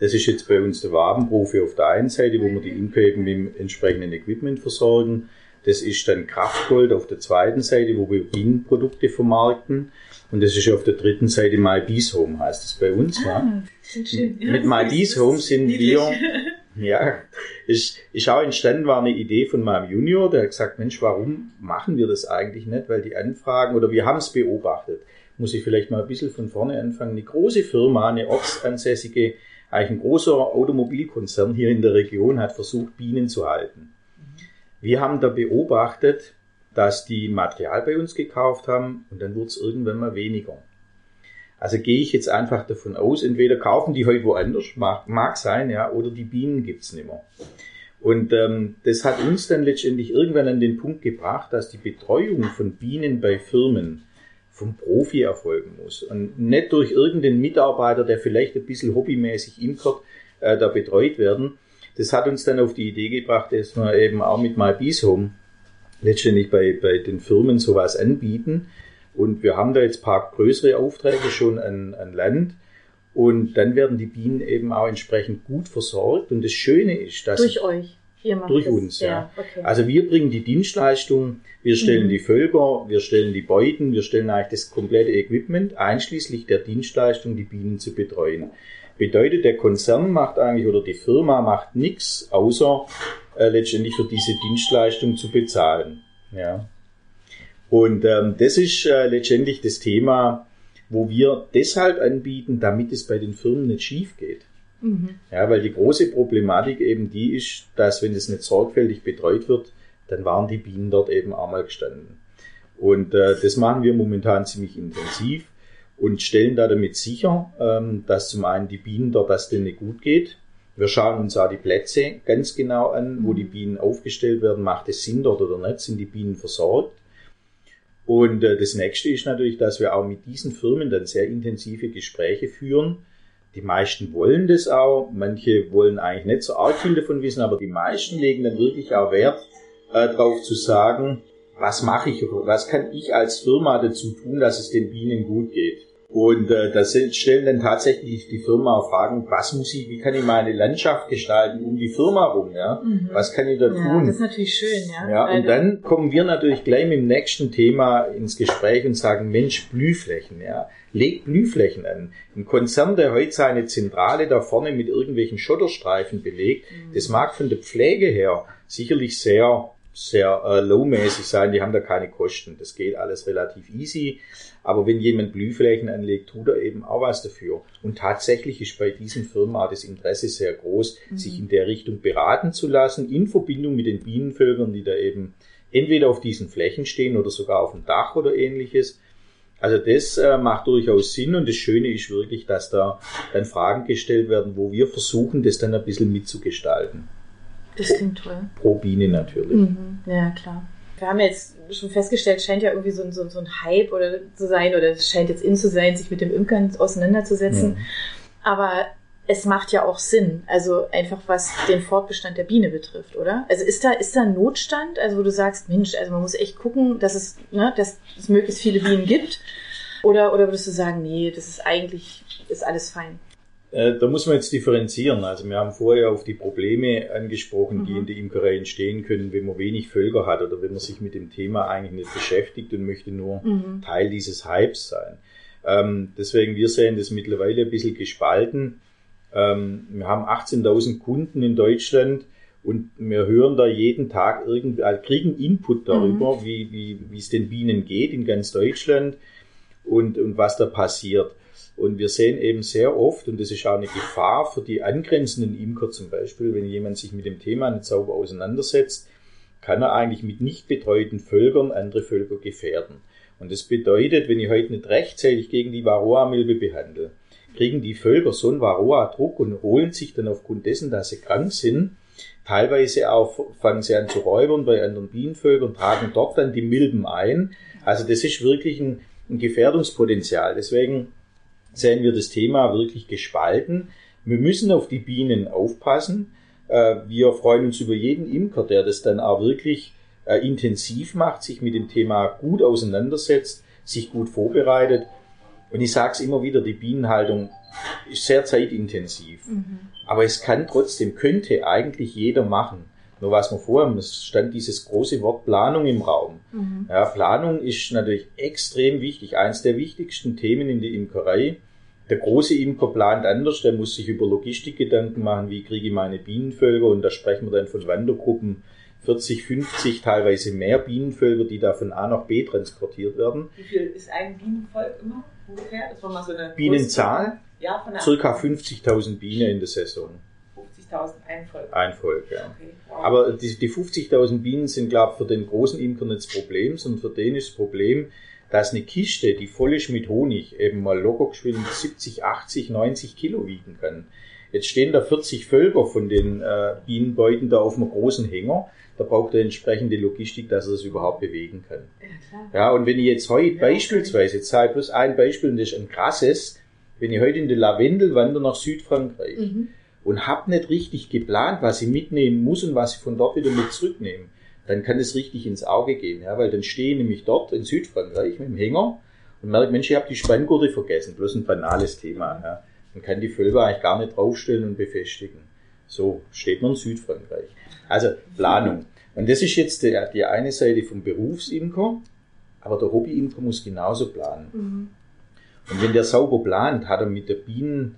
S3: Das ist jetzt bei uns der Wabenprofi auf der einen Seite, wo wir die Imker eben mit dem entsprechenden Equipment versorgen. Das ist dann Kraftgold auf der zweiten Seite, wo wir Bienenprodukte vermarkten. Und das ist auf der dritten Seite My Bees Home, heißt es bei uns. Ah, ja. Mit My Bees Home sind wir Ja, ist, ist auch entstanden, war eine Idee von meinem Junior, der hat gesagt, Mensch, warum machen wir das eigentlich nicht? Weil die Anfragen, oder wir haben es beobachtet, muss ich vielleicht mal ein bisschen von vorne anfangen. Eine große Firma, eine ortsansässige, eigentlich ein großer Automobilkonzern hier in der Region hat versucht, Bienen zu halten. Wir haben da beobachtet, dass die Material bei uns gekauft haben und dann wurde es irgendwann mal weniger. Also gehe ich jetzt einfach davon aus, entweder kaufen die heute woanders, mag, mag sein, ja, oder die Bienen gibt's nicht mehr. Und ähm, das hat uns dann letztendlich irgendwann an den Punkt gebracht, dass die Betreuung von Bienen bei Firmen vom Profi erfolgen muss und nicht durch irgendeinen Mitarbeiter, der vielleicht ein bisschen hobbymäßig imkert, äh, da betreut werden. Das hat uns dann auf die Idee gebracht, dass wir eben auch mit My Bees Home letztendlich bei, bei den Firmen sowas anbieten Und wir haben da jetzt ein paar größere Aufträge schon an, an Land. Und dann werden die Bienen eben auch entsprechend gut versorgt. Und das Schöne ist, dass.
S2: Durch euch.
S3: Ihr macht durch das, uns, ja. ja. Okay. Also wir bringen die Dienstleistung, wir stellen mhm. die Völker, wir stellen die Beuten, wir stellen eigentlich das komplette Equipment, einschließlich der Dienstleistung, die Bienen zu betreuen. Bedeutet, der Konzern macht eigentlich oder die Firma macht nichts, außer äh, letztendlich für diese Dienstleistung zu bezahlen. Ja. Und ähm, das ist äh, letztendlich das Thema, wo wir deshalb anbieten, damit es bei den Firmen nicht schief geht. Mhm. Ja, weil die große Problematik eben die ist, dass wenn es nicht sorgfältig betreut wird, dann waren die Bienen dort eben auch mal gestanden. Und äh, das machen wir momentan ziemlich intensiv und stellen da damit sicher, ähm, dass zum einen die Bienen dort, dass denen gut geht. Wir schauen uns auch die Plätze ganz genau an, wo die Bienen aufgestellt werden. Macht es Sinn dort oder nicht? Sind die Bienen versorgt? Und äh, das nächste ist natürlich, dass wir auch mit diesen Firmen dann sehr intensive Gespräche führen. Die meisten wollen das auch, manche wollen eigentlich nicht so arg viel davon wissen, aber die meisten legen dann wirklich auch Wert äh, darauf zu sagen, was mache ich, was kann ich als Firma dazu tun, dass es den Bienen gut geht. Und äh, da stellen dann tatsächlich die Firma auch Fragen, was muss ich, wie kann ich meine Landschaft gestalten um die Firma rum, ja? Mhm. Was kann ich da
S2: ja,
S3: tun?
S2: Das ist natürlich schön, ja.
S3: Ja, und dann kommen wir natürlich gleich mit dem nächsten Thema ins Gespräch und sagen, Mensch, Blühflächen, ja. Leg Blühflächen an. Ein Konzern, der heute seine Zentrale da vorne mit irgendwelchen Schotterstreifen belegt, mhm. das mag von der Pflege her sicherlich sehr sehr äh, low-mäßig sein, die haben da keine Kosten. Das geht alles relativ easy. Aber wenn jemand Blühflächen anlegt, tut er eben auch was dafür. Und tatsächlich ist bei diesen Firmen auch das Interesse sehr groß, mhm. sich in der Richtung beraten zu lassen, in Verbindung mit den Bienenvölkern, die da eben entweder auf diesen Flächen stehen oder sogar auf dem Dach oder ähnliches. Also das äh, macht durchaus Sinn und das Schöne ist wirklich, dass da dann Fragen gestellt werden, wo wir versuchen, das dann ein bisschen mitzugestalten.
S2: Das klingt toll.
S3: Pro Biene natürlich.
S2: Mhm. Ja, klar. Wir haben jetzt schon festgestellt, scheint ja irgendwie so ein, so, so ein Hype oder zu sein oder es scheint jetzt in zu sein, sich mit dem Imkern auseinanderzusetzen. Mhm. Aber es macht ja auch Sinn, also einfach was den Fortbestand der Biene betrifft, oder? Also ist da, ist da ein Notstand, also wo du sagst, Mensch, also man muss echt gucken, dass es, ne, dass es möglichst viele Bienen gibt? Oder, oder würdest du sagen, nee, das ist eigentlich, ist alles fein?
S3: Äh, da muss man jetzt differenzieren. Also wir haben vorher auf die Probleme angesprochen, mhm. die in der Imkerei entstehen können, wenn man wenig Völker hat oder wenn man sich mit dem Thema eigentlich nicht beschäftigt und möchte nur mhm. Teil dieses Hypes sein. Ähm, deswegen, wir sehen das mittlerweile ein bisschen gespalten. Ähm, wir haben 18.000 Kunden in Deutschland und wir hören da jeden Tag irgendwie, also kriegen Input darüber, mhm. wie, wie, wie es den Bienen geht in ganz Deutschland und, und was da passiert. Und wir sehen eben sehr oft, und das ist auch eine Gefahr für die angrenzenden Imker zum Beispiel, wenn jemand sich mit dem Thema nicht sauber auseinandersetzt, kann er eigentlich mit nicht betreuten Völkern andere Völker gefährden. Und das bedeutet, wenn ich heute nicht rechtzeitig gegen die Varroa-Milbe behandle, kriegen die Völker so einen Varroa-Druck und holen sich dann aufgrund dessen, dass sie krank sind, teilweise auch fangen sie an zu räubern bei anderen Bienenvölkern, tragen dort dann die Milben ein. Also das ist wirklich ein, ein Gefährdungspotenzial. Deswegen sehen wir das Thema wirklich gespalten. Wir müssen auf die Bienen aufpassen. Äh, wir freuen uns über jeden Imker, der das dann auch wirklich äh, intensiv macht, sich mit dem Thema gut auseinandersetzt, sich gut vorbereitet. Und ich sage es immer wieder, die Bienenhaltung ist sehr zeitintensiv. Mhm. Aber es kann trotzdem, könnte eigentlich jeder machen. Nur was wir vorher, es stand dieses große Wort Planung im Raum. Mhm. Ja, Planung ist natürlich extrem wichtig, eines der wichtigsten Themen in der Imkerei. Der große Imker plant anders, der muss sich über Logistik Gedanken machen, wie kriege ich meine Bienenvölker und da sprechen wir dann von Wandergruppen 40, 50, teilweise mehr Bienenvölker, die da von A nach B transportiert werden.
S4: Wie viel ist ein Bienenvolk immer ungefähr? Das war mal so eine
S3: Bienenzahl? Ja, von der Circa 50.000 Bienen in der Saison.
S4: 50.000 ein Volk.
S3: Ein Volk, ja. Okay, wow. Aber die, die 50.000 Bienen sind, glaube ich, für den großen Imker nicht das Problem, sondern für den ist das Problem, dass eine Kiste, die voll ist mit Honig, eben mal locker geschwind 70, 80, 90 Kilo wiegen kann. Jetzt stehen da 40 Völker von den äh, Bienenbeuten da auf einem großen Hänger. Da braucht er entsprechende Logistik, dass er das überhaupt bewegen kann. Ja, ja und wenn ich jetzt heute ja, beispielsweise, jetzt sage ich bloß ein Beispiel, und das ist ein krasses, wenn ich heute in die Lavendel wandere nach Südfrankreich, mhm und habe nicht richtig geplant, was ich mitnehmen muss und was ich von dort wieder mit zurücknehme, dann kann es richtig ins Auge gehen, ja, weil dann stehe ich nämlich dort in Südfrankreich mit dem Hänger und merkt, Mensch, ich habe die Spanngurte vergessen, bloß ein banales Thema. Ja. Man kann die Völker eigentlich gar nicht draufstellen und befestigen. So steht man in Südfrankreich. Also Planung. Und das ist jetzt die, die eine Seite vom Berufsimker, aber der Hobbyimker muss genauso planen. Mhm. Und wenn der sauber plant, hat er mit der Bienen,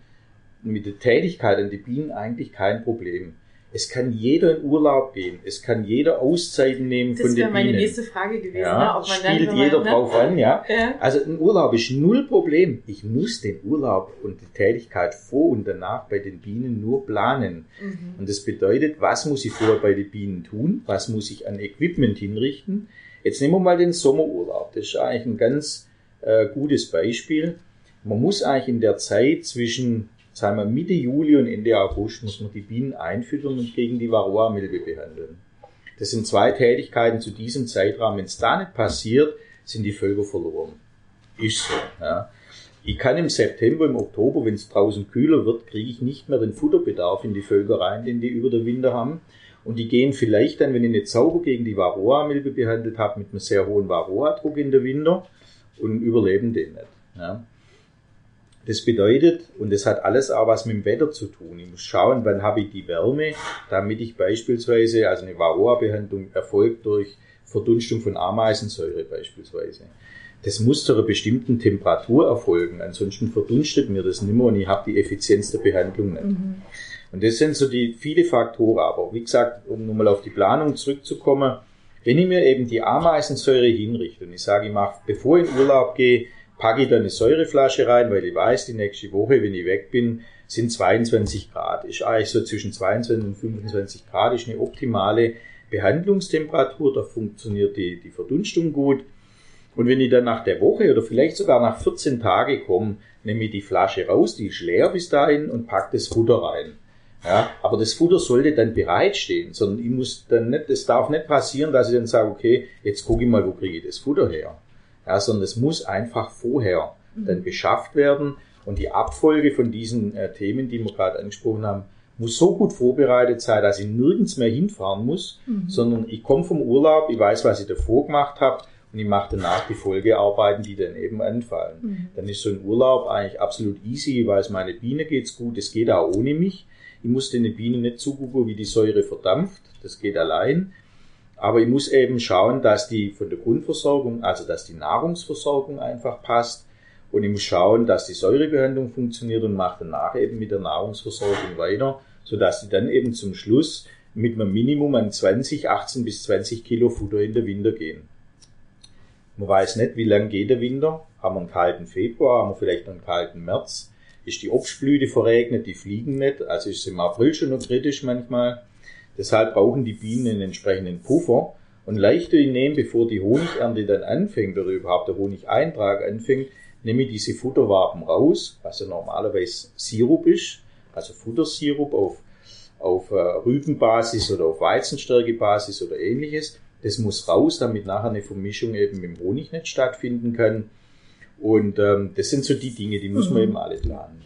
S3: mit der Tätigkeit an die Bienen eigentlich kein Problem. Es kann jeder in Urlaub gehen, es kann jeder Auszeiten nehmen
S2: das
S3: von den
S2: wäre meine
S3: Bienen.
S2: nächste Frage gewesen.
S3: Ja,
S2: ne? Ob man dann,
S3: spielt
S2: man,
S3: jeder
S2: ne?
S3: drauf an, ja.
S2: Ja.
S3: Also ein Urlaub ist null Problem. Ich muss den Urlaub und die Tätigkeit vor und danach bei den Bienen nur planen.
S2: Mhm.
S3: Und das bedeutet, was muss ich vorher bei den Bienen tun? Was muss ich an Equipment hinrichten? Jetzt nehmen wir mal den Sommerurlaub. Das ist eigentlich ein ganz äh, gutes Beispiel. Man muss eigentlich in der Zeit zwischen, sagen wir, Mitte Juli und Ende August muss man die Bienen einfüttern und gegen die Varroa-Milbe behandeln. Das sind zwei Tätigkeiten zu diesem Zeitraum. Wenn es da nicht passiert, sind die Völker verloren. Ist so. Ja. Ich kann im September, im Oktober, wenn es draußen kühler wird, kriege ich nicht mehr den Futterbedarf in die Völker rein, den die über den Winter haben. Und die gehen vielleicht dann, wenn ich nicht sauber gegen die Varroa-Milbe behandelt habe, mit einem sehr hohen Varroa-Druck in der Winter und überleben den nicht. Ja. Das bedeutet, und das hat alles auch was mit dem Wetter zu tun. Ich muss schauen, wann habe ich die Wärme, damit ich beispielsweise, also eine Varroa-Behandlung erfolgt durch Verdunstung von Ameisensäure beispielsweise. Das muss zu einer bestimmten Temperatur erfolgen, ansonsten verdunstet mir das nimmer und ich habe die Effizienz der Behandlung nicht. Und das sind so die viele Faktoren, aber wie gesagt, um nochmal auf die Planung zurückzukommen, wenn ich mir eben die Ameisensäure hinrichte und ich sage, ich mache, bevor ich in Urlaub gehe, packe ich da eine Säureflasche rein, weil ich weiß, die nächste Woche, wenn ich weg bin, sind 22 Grad. Ist eigentlich so zwischen 22 und 25 Grad, ist eine optimale Behandlungstemperatur, da funktioniert die, die Verdunstung gut. Und wenn ich dann nach der Woche oder vielleicht sogar nach 14 Tagen komme, nehme ich die Flasche raus, die ist leer bis dahin und packe das Futter rein. Ja, aber das Futter sollte dann bereitstehen, sondern ich muss dann nicht, das darf nicht passieren, dass ich dann sage, okay, jetzt gucke ich mal, wo kriege ich das Futter her. Ja, sondern es muss einfach vorher dann beschafft werden und die Abfolge von diesen äh, Themen, die wir gerade angesprochen haben, muss so gut vorbereitet sein, dass ich nirgends mehr hinfahren muss, sondern ich komme vom Urlaub, ich weiß, was ich davor gemacht habe und ich mache danach die Folgearbeiten, die dann eben anfallen. Dann ist so ein Urlaub eigentlich absolut easy, ich weiß, meine Biene geht's gut, es geht auch ohne mich. Ich muss den Bienen nicht zugucken, wie die Säure verdampft, das geht allein. Aber ich muss eben schauen, dass die von der Grundversorgung, also dass die Nahrungsversorgung einfach passt. Und ich muss schauen, dass die Säurebehandlung funktioniert und mache danach eben mit der Nahrungsversorgung weiter, sodass die dann eben zum Schluss mit einem Minimum an 20, 18 bis 20 Kilo Futter in den Winter gehen. Man weiß nicht, wie lang geht der Winter. Haben wir einen kalten Februar, haben wir vielleicht noch einen kalten März. Ist die Obstblüte verregnet, die fliegen nicht. Also ist es im April schon noch kritisch manchmal. Deshalb brauchen die Bienen einen entsprechenden Puffer. Und leichter ich nehme, bevor die Honigernte dann anfängt oder überhaupt der Honigeintrag anfängt, nehme ich diese Futterwaben raus, was ja normalerweise Sirup ist, also Futtersirup auf, auf äh, Rübenbasis oder auf Weizenstärkebasis oder ähnliches. Das muss raus, damit nachher eine Vermischung eben mit dem Honig nicht stattfinden kann. Und ähm, das sind so die Dinge, die muss man eben alle planen.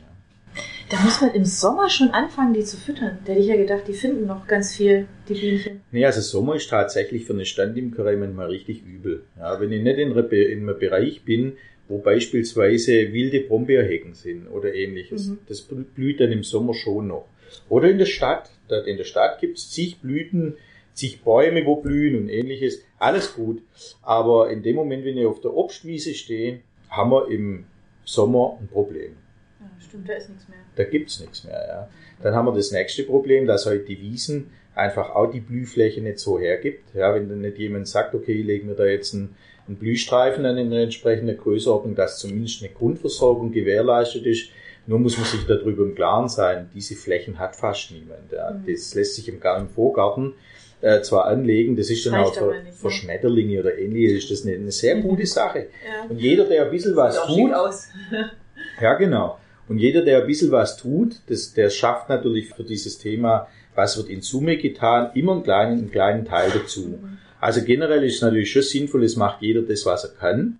S2: Da muss man im Sommer schon anfangen, die zu füttern. Da hätte ich ja gedacht, die finden noch ganz viel, die Bienchen.
S3: Nee, also Sommer ist tatsächlich für eine Standimkerei manchmal richtig übel. Ja, wenn ich nicht in, einem Bereich bin, wo beispielsweise wilde Brombeerhecken sind oder ähnliches,
S2: Mhm.
S3: das blüht dann im Sommer schon noch. Oder in der Stadt. Da- In der Stadt gibt es zig Blüten, zig Bäume, wo blühen und ähnliches. Alles gut. Aber in dem Moment, wenn ich auf der Obstwiese stehe, haben wir im Sommer ein Problem.
S2: Ja, stimmt, da ist nichts mehr.
S3: Da gibt's nichts mehr. Ja. Dann haben wir das nächste Problem, dass halt die Wiesen einfach auch die Blühfläche nicht so hergibt. Ja, wenn dann nicht jemand sagt, okay, ich lege mir da jetzt einen, einen Blühstreifen an in einer entsprechenden Größenordnung, dass zumindest eine Grundversorgung gewährleistet ist. Nur muss man sich darüber im Klaren sein, diese Flächen hat fast niemand. Ja.
S2: Mhm.
S3: Das lässt sich im, Gar- im Vorgarten äh, zwar anlegen, das ist dann
S2: Reicht
S3: auch für,
S2: nicht,
S3: für
S2: ne?
S3: Schmetterlinge oder ähnliches, ist das eine, eine sehr
S2: Mhm.
S3: gute Sache.
S2: Ja.
S3: Und jeder, der ein bisschen was tut,
S4: aus.
S3: ja, genau. Und jeder, der ein bisschen was tut, das, der schafft natürlich für dieses Thema, was wird in Summe getan, immer einen kleinen, einen kleinen Teil dazu. Also generell ist es natürlich schon sinnvoll, es macht jeder das, was er kann.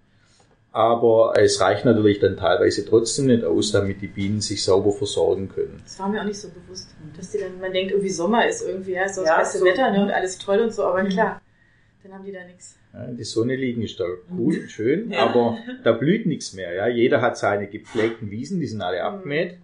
S3: Aber es reicht natürlich dann teilweise trotzdem nicht aus, damit die Bienen sich sauber versorgen können.
S2: Das war mir auch nicht so bewusst, dass die dann, man denkt, irgendwie Sommer ist irgendwie, ja, ist so das
S4: Ja,
S2: beste
S4: so.
S2: Wetter ne, und alles toll und so, aber klar. Dann haben die da nichts.
S3: Die Sonne liegen ist da gut und schön, ja. aber da blüht nichts mehr. Ja? Jeder hat seine gepflegten Wiesen, die sind alle abgemäht.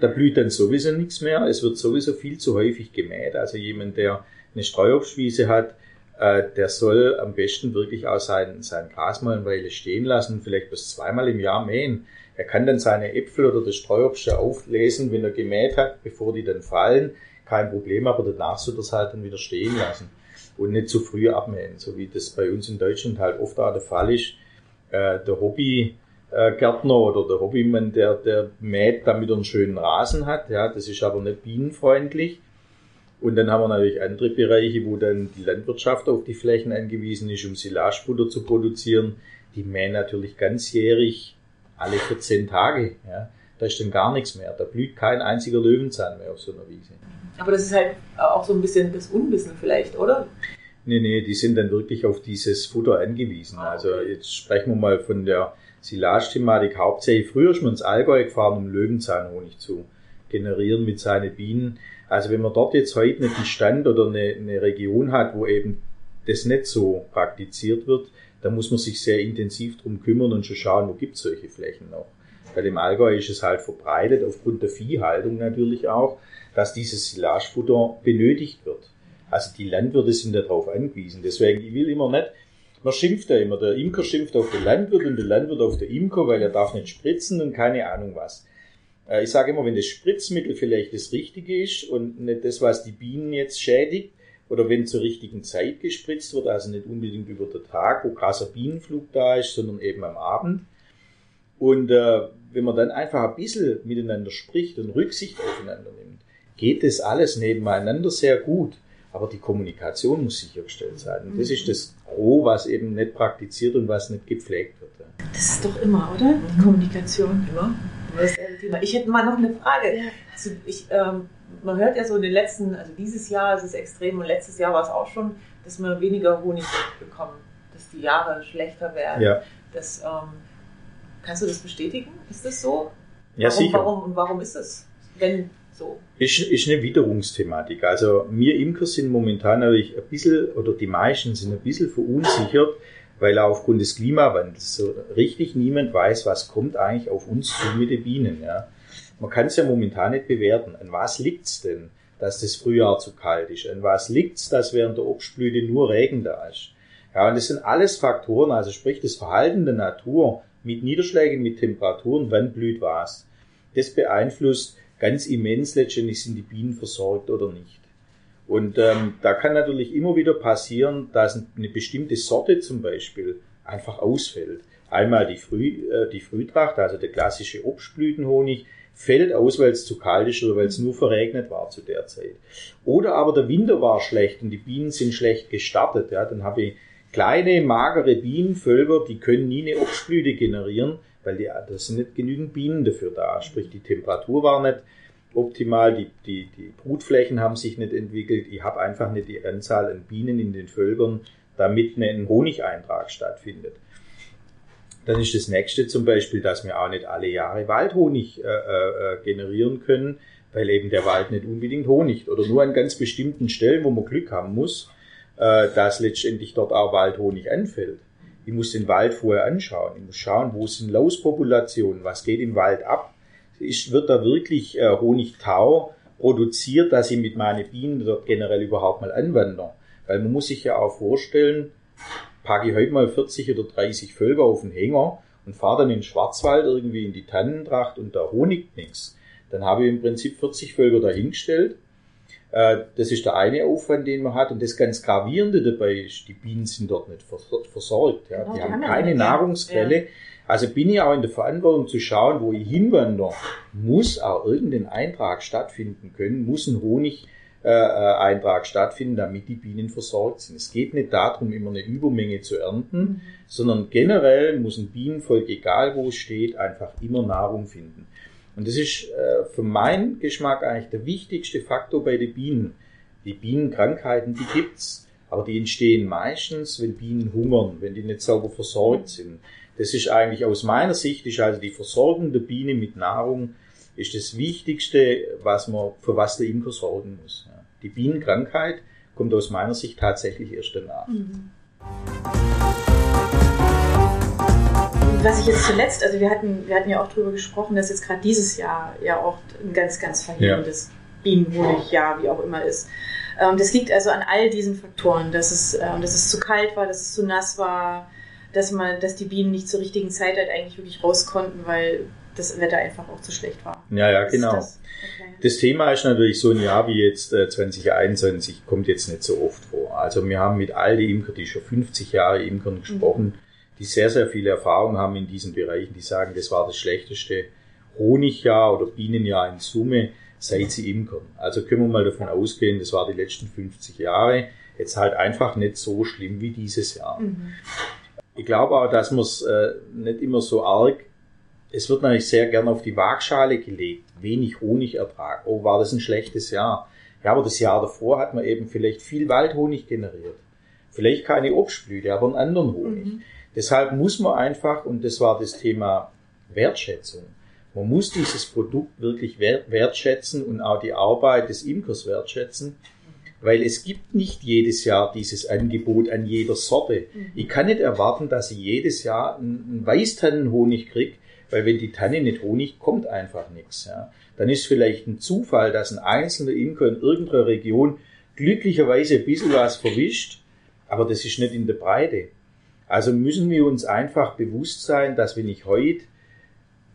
S3: Da blüht dann sowieso nichts mehr. Es wird sowieso viel zu häufig gemäht. Also jemand, der eine Streuobstwiese hat, äh, der soll am besten wirklich auch sein, sein Gras mal eine Weile stehen lassen, vielleicht bis zweimal im Jahr mähen. Er kann dann seine Äpfel oder das Streuobst auflesen, wenn er gemäht hat, bevor die dann fallen. Kein Problem, aber danach soll er es halt dann wieder stehen lassen und nicht zu früh abmähen, so wie das bei uns in Deutschland halt oft auch der Fall ist. Äh, der Hobbygärtner oder der Hobbymann, der, der mäht, damit er einen schönen Rasen hat. Ja, das ist aber nicht bienenfreundlich. Und dann haben wir natürlich andere Bereiche, wo dann die Landwirtschaft auf die Flächen angewiesen ist, um Silagefutter zu produzieren. Die mähen natürlich ganzjährig alle 14 Tage. Ja. Da ist dann gar nichts mehr. Da blüht kein einziger Löwenzahn mehr auf so einer Wiese.
S4: Aber das ist halt auch so ein bisschen das Unwissen vielleicht, oder?
S3: Nee, nee, die sind dann wirklich auf dieses Futter angewiesen. Ah, also jetzt sprechen wir mal von der Silage-Thematik. Hauptsächlich früher ist man ins Allgäu gefahren, um Löwenzahnhonig zu generieren mit seinen Bienen. Also wenn man dort jetzt heute nicht einen Stand oder eine, eine Region hat, wo eben das nicht so praktiziert wird, dann muss man sich sehr intensiv drum kümmern und schon schauen, wo gibt es solche Flächen noch. Weil im Allgäu ist es halt verbreitet, aufgrund der Viehhaltung natürlich auch, dass dieses Silagefutter benötigt wird. Also die Landwirte sind darauf angewiesen. Deswegen, ich will immer nicht, man schimpft ja immer, der Imker schimpft auf den Landwirt und der Landwirt auf den Imker, weil er darf nicht spritzen und keine Ahnung was. Äh, ich sage immer, wenn das Spritzmittel vielleicht das Richtige ist und nicht das, was die Bienen jetzt schädigt, oder wenn zur richtigen Zeit gespritzt wird, also nicht unbedingt über den Tag, wo krasser Bienenflug da ist, sondern eben am Abend. Und äh, wenn man dann einfach ein bisschen miteinander spricht und Rücksicht aufeinander nimmt, geht das alles nebeneinander sehr gut. Aber die Kommunikation muss sichergestellt sein. Und das ist das Gros, was eben nicht praktiziert und was nicht gepflegt wird.
S2: Das ist doch immer, oder? Die Kommunikation.
S4: Immer. Ich hätte mal noch eine Frage. Also ich, ähm, man hört ja so in den letzten, also dieses Jahr ist es extrem und letztes Jahr war es auch schon, dass wir weniger Honig bekommen, dass die Jahre schlechter werden.
S3: Ja.
S4: Das, ähm, kannst du das bestätigen? Ist das so?
S3: Ja,
S4: warum,
S3: sicher.
S4: Warum, und warum ist es, wenn so?
S3: Ist, ist eine Witterungsthematik. Also wir Imker sind momentan natürlich ein bisschen, oder die meisten sind ein bisschen verunsichert, weil aufgrund des Klimawandels so richtig niemand weiß, was kommt eigentlich auf uns zu mit den Bienen. Ja. Man kann es ja momentan nicht bewerten. An was liegt's denn, dass das Frühjahr zu kalt ist? An was liegt's, dass während der Obstblüte nur Regen da ist? Ja, und das sind alles Faktoren, also sprich das Verhalten der Natur mit Niederschlägen, mit Temperaturen, wann blüht was. Das beeinflusst ganz immens letztendlich, sind die Bienen versorgt oder nicht. Und ähm, da kann natürlich immer wieder passieren, dass eine bestimmte Sorte zum Beispiel einfach ausfällt. Einmal die, Früh, äh, die Frühtracht, also der klassische Obstblütenhonig, fällt aus, weil es zu kalt ist oder weil es nur verregnet war zu der Zeit. Oder aber der Winter war schlecht und die Bienen sind schlecht gestartet. Ja, dann habe ich kleine, magere Bienenvölker, die können nie eine Obstblüte generieren, weil die, da sind nicht genügend Bienen dafür da. Sprich, die Temperatur war nicht optimal, die, die, die Brutflächen haben sich nicht entwickelt, ich habe einfach nicht die Anzahl an Bienen in den Völkern, damit ein Honigeintrag stattfindet. Dann ist das nächste zum Beispiel, dass wir auch nicht alle Jahre Waldhonig äh, äh, generieren können, weil eben der Wald nicht unbedingt Honig oder nur an ganz bestimmten Stellen, wo man Glück haben muss, äh, dass letztendlich dort auch Waldhonig anfällt. Ich muss den Wald vorher anschauen. Ich muss schauen, wo sind Lauspopulationen, was geht im Wald ab. Ist, wird da wirklich äh, Honigtau produziert, dass ich mit meinen Bienen dort generell überhaupt mal anwandere? Weil man muss sich ja auch vorstellen, packe ich heute mal 40 oder 30 Völker auf den Hänger und fahre dann in den Schwarzwald irgendwie in die Tannentracht und da honigt nichts. Dann habe ich im Prinzip 40 Völker dahingestellt das ist der eine Aufwand, den man hat. Und das ganz Gravierende dabei ist, die Bienen sind dort nicht versorgt. Ja. Genau, die, die, haben keine Nahrungsquelle. Ja. Also bin ich auch in der Verantwortung zu schauen, wo ich hinwandere, muss auch irgendein Eintrag stattfinden können, muss ein Honig-Eintrag äh, stattfinden, damit die Bienen versorgt sind. Es geht nicht darum, immer eine Übermenge zu ernten, mhm. sondern generell muss ein Bienenvolk, egal wo es steht, einfach immer Nahrung finden. Und das ist äh, für meinen Geschmack eigentlich der wichtigste Faktor bei den Bienen. Die Bienenkrankheiten, die gibt's, aber die entstehen meistens, wenn Bienen hungern, wenn die nicht sauber versorgt sind. Das ist eigentlich aus meiner Sicht, ist also die Versorgung der Biene mit Nahrung ist das Wichtigste, was man, für was der Imker sorgen muss. Die Bienenkrankheit kommt aus meiner Sicht tatsächlich erst danach.
S2: Mhm. Was ich jetzt zuletzt, also wir hatten, wir hatten ja auch darüber gesprochen, dass jetzt gerade dieses Jahr ja auch ein ganz, ganz verheerendes ja. Bienenhonigjahr, wie auch immer ist. Ähm, das liegt also an all diesen Faktoren, dass es, ähm, dass es zu kalt war, dass es zu nass war, dass man, dass die Bienen nicht zur richtigen Zeit halt eigentlich wirklich raus konnten, weil das Wetter einfach auch zu schlecht war.
S3: Ja, ja, genau. Das? Okay. das? Thema ist natürlich so ein Jahr wie jetzt äh, 2021 kommt jetzt nicht so oft vor. Also wir haben mit all den Imkern, die schon 50 Jahre Imkern gesprochen, mhm. Die sehr, sehr viele Erfahrung haben in diesen Bereichen, die sagen, das war das schlechteste Honigjahr oder Bienenjahr in Summe, seit sie imkern. Also können wir mal davon ausgehen, das war die letzten 50 Jahre, jetzt halt einfach nicht so schlimm wie dieses Jahr. Mhm. Ich glaube auch, dass man es äh, nicht immer so arg es wird natürlich sehr gern auf die Waagschale gelegt. Wenig Honigertrag. Oh, war das ein schlechtes Jahr? Ja, aber das Jahr davor hat man eben vielleicht viel Waldhonig generiert. Vielleicht keine Obstblüte, aber einen anderen Honig. Mhm. Deshalb muss man einfach, und das war das Thema Wertschätzung, man muss dieses Produkt wirklich wertschätzen und auch die Arbeit des Imkers wertschätzen, weil es gibt nicht jedes Jahr dieses Angebot an jeder Sorte. Mhm. Ich kann nicht erwarten, dass ich jedes Jahr einen Weißtannenhonig kriege, weil wenn die Tanne nicht Honig, kommt einfach nichts. Ja. Dann ist vielleicht ein Zufall, dass ein einzelner Imker in irgendeiner Region glücklicherweise ein bisschen was verwischt, aber das ist nicht in der Breite. Also müssen wir uns einfach bewusst sein, dass wenn ich heute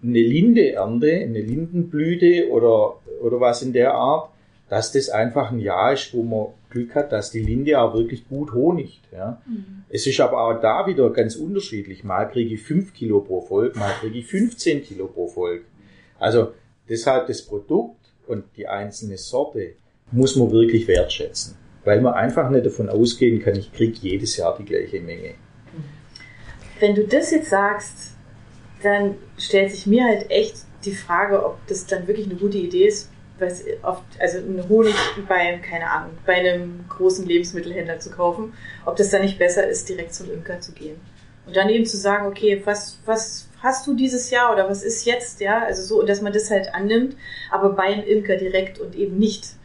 S3: eine Linde ernte, eine Lindenblüte oder, oder was in der Art, dass das einfach ein Jahr ist, wo man Glück hat, dass die Linde auch wirklich gut honigt. Ja. Mhm. Es ist aber auch da wieder ganz unterschiedlich. Mal kriege ich 5 Kilo pro Volk, mal kriege ich 15 Kilo pro Volk. Also deshalb das Produkt und die einzelne Sorte muss man wirklich wertschätzen. Weil man einfach nicht davon ausgehen kann, ich kriege jedes Jahr die gleiche Menge.
S2: Wenn du das jetzt sagst, dann stellt sich mir halt echt die Frage, ob das dann wirklich eine gute Idee ist, was oft, also einen Honig bei, keine Ahnung, bei einem großen Lebensmittelhändler zu kaufen, ob das dann nicht besser ist, direkt zum Imker zu gehen. Und dann eben zu sagen, okay, was, was hast du dieses Jahr oder was ist jetzt, ja, also so, dass man das halt annimmt, aber beim Imker direkt und eben nicht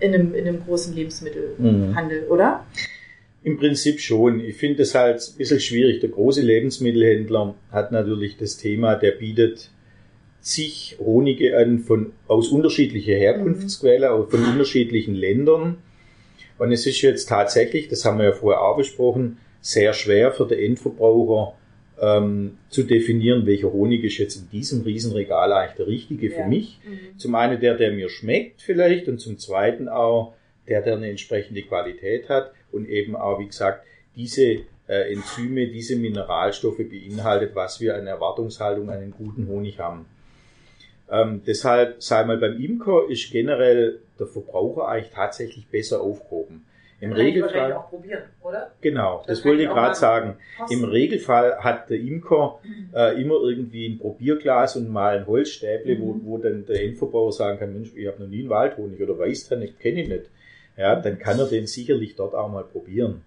S2: in einem, in einem großen Lebensmittelhandel, mhm. oder?
S3: Im Prinzip schon. Ich finde es halt ein bisschen schwierig. Der große Lebensmittelhändler hat natürlich das Thema, der bietet zig Honige an von, aus unterschiedlichen Herkunftsquellen, mhm. von unterschiedlichen Ländern. Und es ist jetzt tatsächlich, das haben wir ja vorher auch besprochen, sehr schwer für den Endverbraucher ähm, zu definieren, welcher Honig ist jetzt in diesem Riesenregal eigentlich der richtige für ja. mich. Mhm. Zum einen der, der mir schmeckt vielleicht und zum zweiten auch der, der eine entsprechende Qualität hat und eben auch, wie gesagt, diese äh, Enzyme, diese Mineralstoffe beinhaltet, was wir an Erwartungshaltung an einen guten Honig haben. Ähm, deshalb, sei mal, beim Imker ist generell der Verbraucher eigentlich tatsächlich besser aufgehoben.
S4: Im kann Regelfall. auch probieren, oder?
S3: Genau, das, das wollte ich gerade sagen. Kosten. Im Regelfall hat der Imker äh, immer irgendwie ein Probierglas und mal ein Holzstäble, mhm. wo, wo dann der Endverbraucher sagen kann, Mensch, ich habe noch nie einen Waldhonig oder Weißtanne, kenne ich nicht. Ja, dann kann er den sicherlich dort auch mal probieren.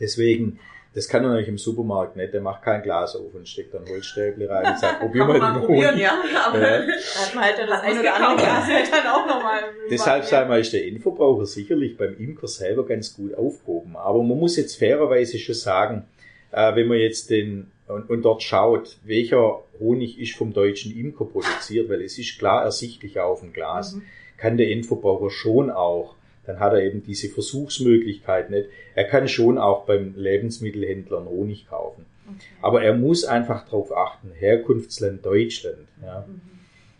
S3: Deswegen das kann er natürlich im Supermarkt nicht. Der macht kein Glas auf und steckt dann Holzstäble rein und sagt, probier mal den
S4: probieren, Honig. Ja, aber ja. hat man halt das ein oder andere Glas halt dann auch nochmal.
S3: Deshalb sei mal, ist der Endverbraucher sicherlich beim Imker selber ganz gut aufgehoben. Aber man muss jetzt fairerweise schon sagen, äh, wenn man jetzt den und, und dort schaut, welcher Honig ist vom deutschen Imker produziert, weil es ist klar ersichtlich auf dem Glas, mhm. kann der Endverbraucher schon auch dann hat er eben diese Versuchsmöglichkeit nicht. Er kann schon auch beim Lebensmittelhändler Honig kaufen. Okay. Aber er muss einfach darauf achten, Herkunftsland Deutschland. Ja. Mhm.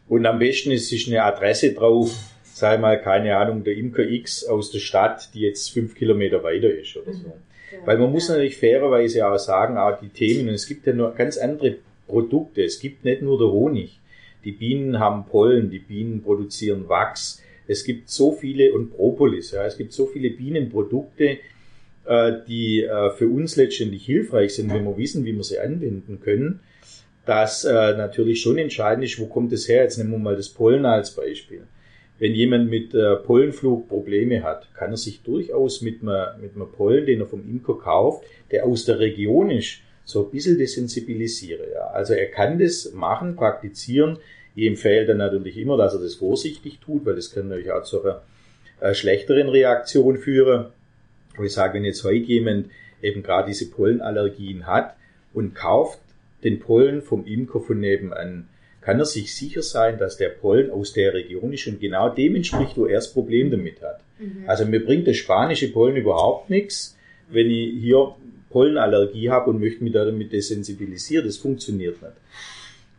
S3: Und am besten ist eine Adresse drauf, sei mal, keine Ahnung, der Imker X aus der Stadt, die jetzt fünf Kilometer weiter ist oder so. Mhm. Ja, Weil man muss natürlich fairerweise auch sagen, auch die Themen, und es gibt ja nur ganz andere Produkte. Es gibt nicht nur der Honig. Die Bienen haben Pollen, die Bienen produzieren Wachs, es gibt so viele, und Propolis, ja, es gibt so viele Bienenprodukte, äh, die äh, für uns letztendlich hilfreich sind, wenn wir wissen, wie wir sie anwenden können, dass äh, natürlich schon entscheidend ist, wo kommt es her? Jetzt nehmen wir mal das Pollen als Beispiel. Wenn jemand mit äh, Pollenflug Probleme hat, kann er sich durchaus mit einem, mit einem Pollen, den er vom Imker kauft, der aus der Region ist, so ein bisschen desensibilisieren. Ja. Also er kann das machen, praktizieren, ich empfehle dann natürlich immer, dass er das vorsichtig tut, weil das kann natürlich auch zu einer äh, schlechteren Reaktion führen. Wo ich sage, wenn jetzt heute jemand eben gerade diese Pollenallergien hat und kauft den Pollen vom Imker von nebenan, kann er sich sicher sein, dass der Pollen aus der Region ist und genau dem entspricht, wo er das Problem damit hat. Mhm. Also mir bringt das spanische Pollen überhaupt nichts, wenn ich hier Pollenallergie habe und möchte mich damit desensibilisieren. Das funktioniert nicht.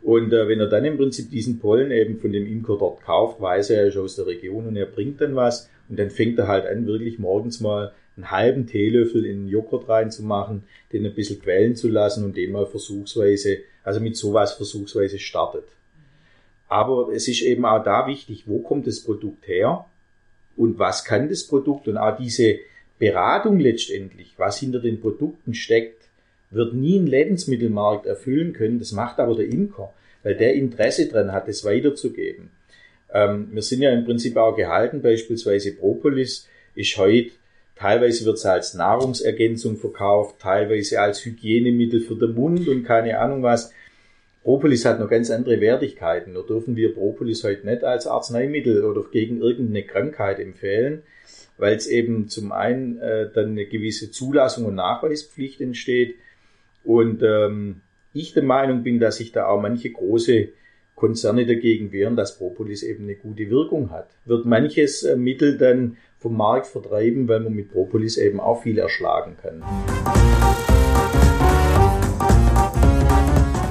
S3: Und äh, wenn er dann im Prinzip diesen Pollen eben von dem Imker dort kauft, weiß er, er ist aus der Region und er bringt dann was. Und dann fängt er halt an, wirklich morgens mal einen halben Teelöffel in den Joghurt reinzumachen, den ein bisschen quellen zu lassen und den mal versuchsweise, also mit sowas versuchsweise startet. Aber es ist eben auch da wichtig, wo kommt das Produkt her und was kann das Produkt und auch diese Beratung letztendlich, was hinter den Produkten steckt, wird nie ein Lebensmittelmarkt erfüllen können. Das macht aber der Imker, weil der Interesse dran hat, es weiterzugeben. Ähm, wir sind ja im Prinzip auch gehalten, beispielsweise Propolis ist heute, teilweise wird es als Nahrungsergänzung verkauft, teilweise als Hygienemittel für den Mund und keine Ahnung was. Propolis hat noch ganz andere Wertigkeiten. Da dürfen wir Propolis heute nicht als Arzneimittel oder gegen irgendeine Krankheit empfehlen, weil es eben zum einen äh, dann eine gewisse Zulassung und Nachweispflicht entsteht und ähm, ich der Meinung bin, dass sich da auch manche große Konzerne dagegen wehren, dass Propolis eben eine gute Wirkung hat. Wird manches äh, Mittel dann vom Markt vertreiben, weil man mit Propolis eben auch viel erschlagen kann.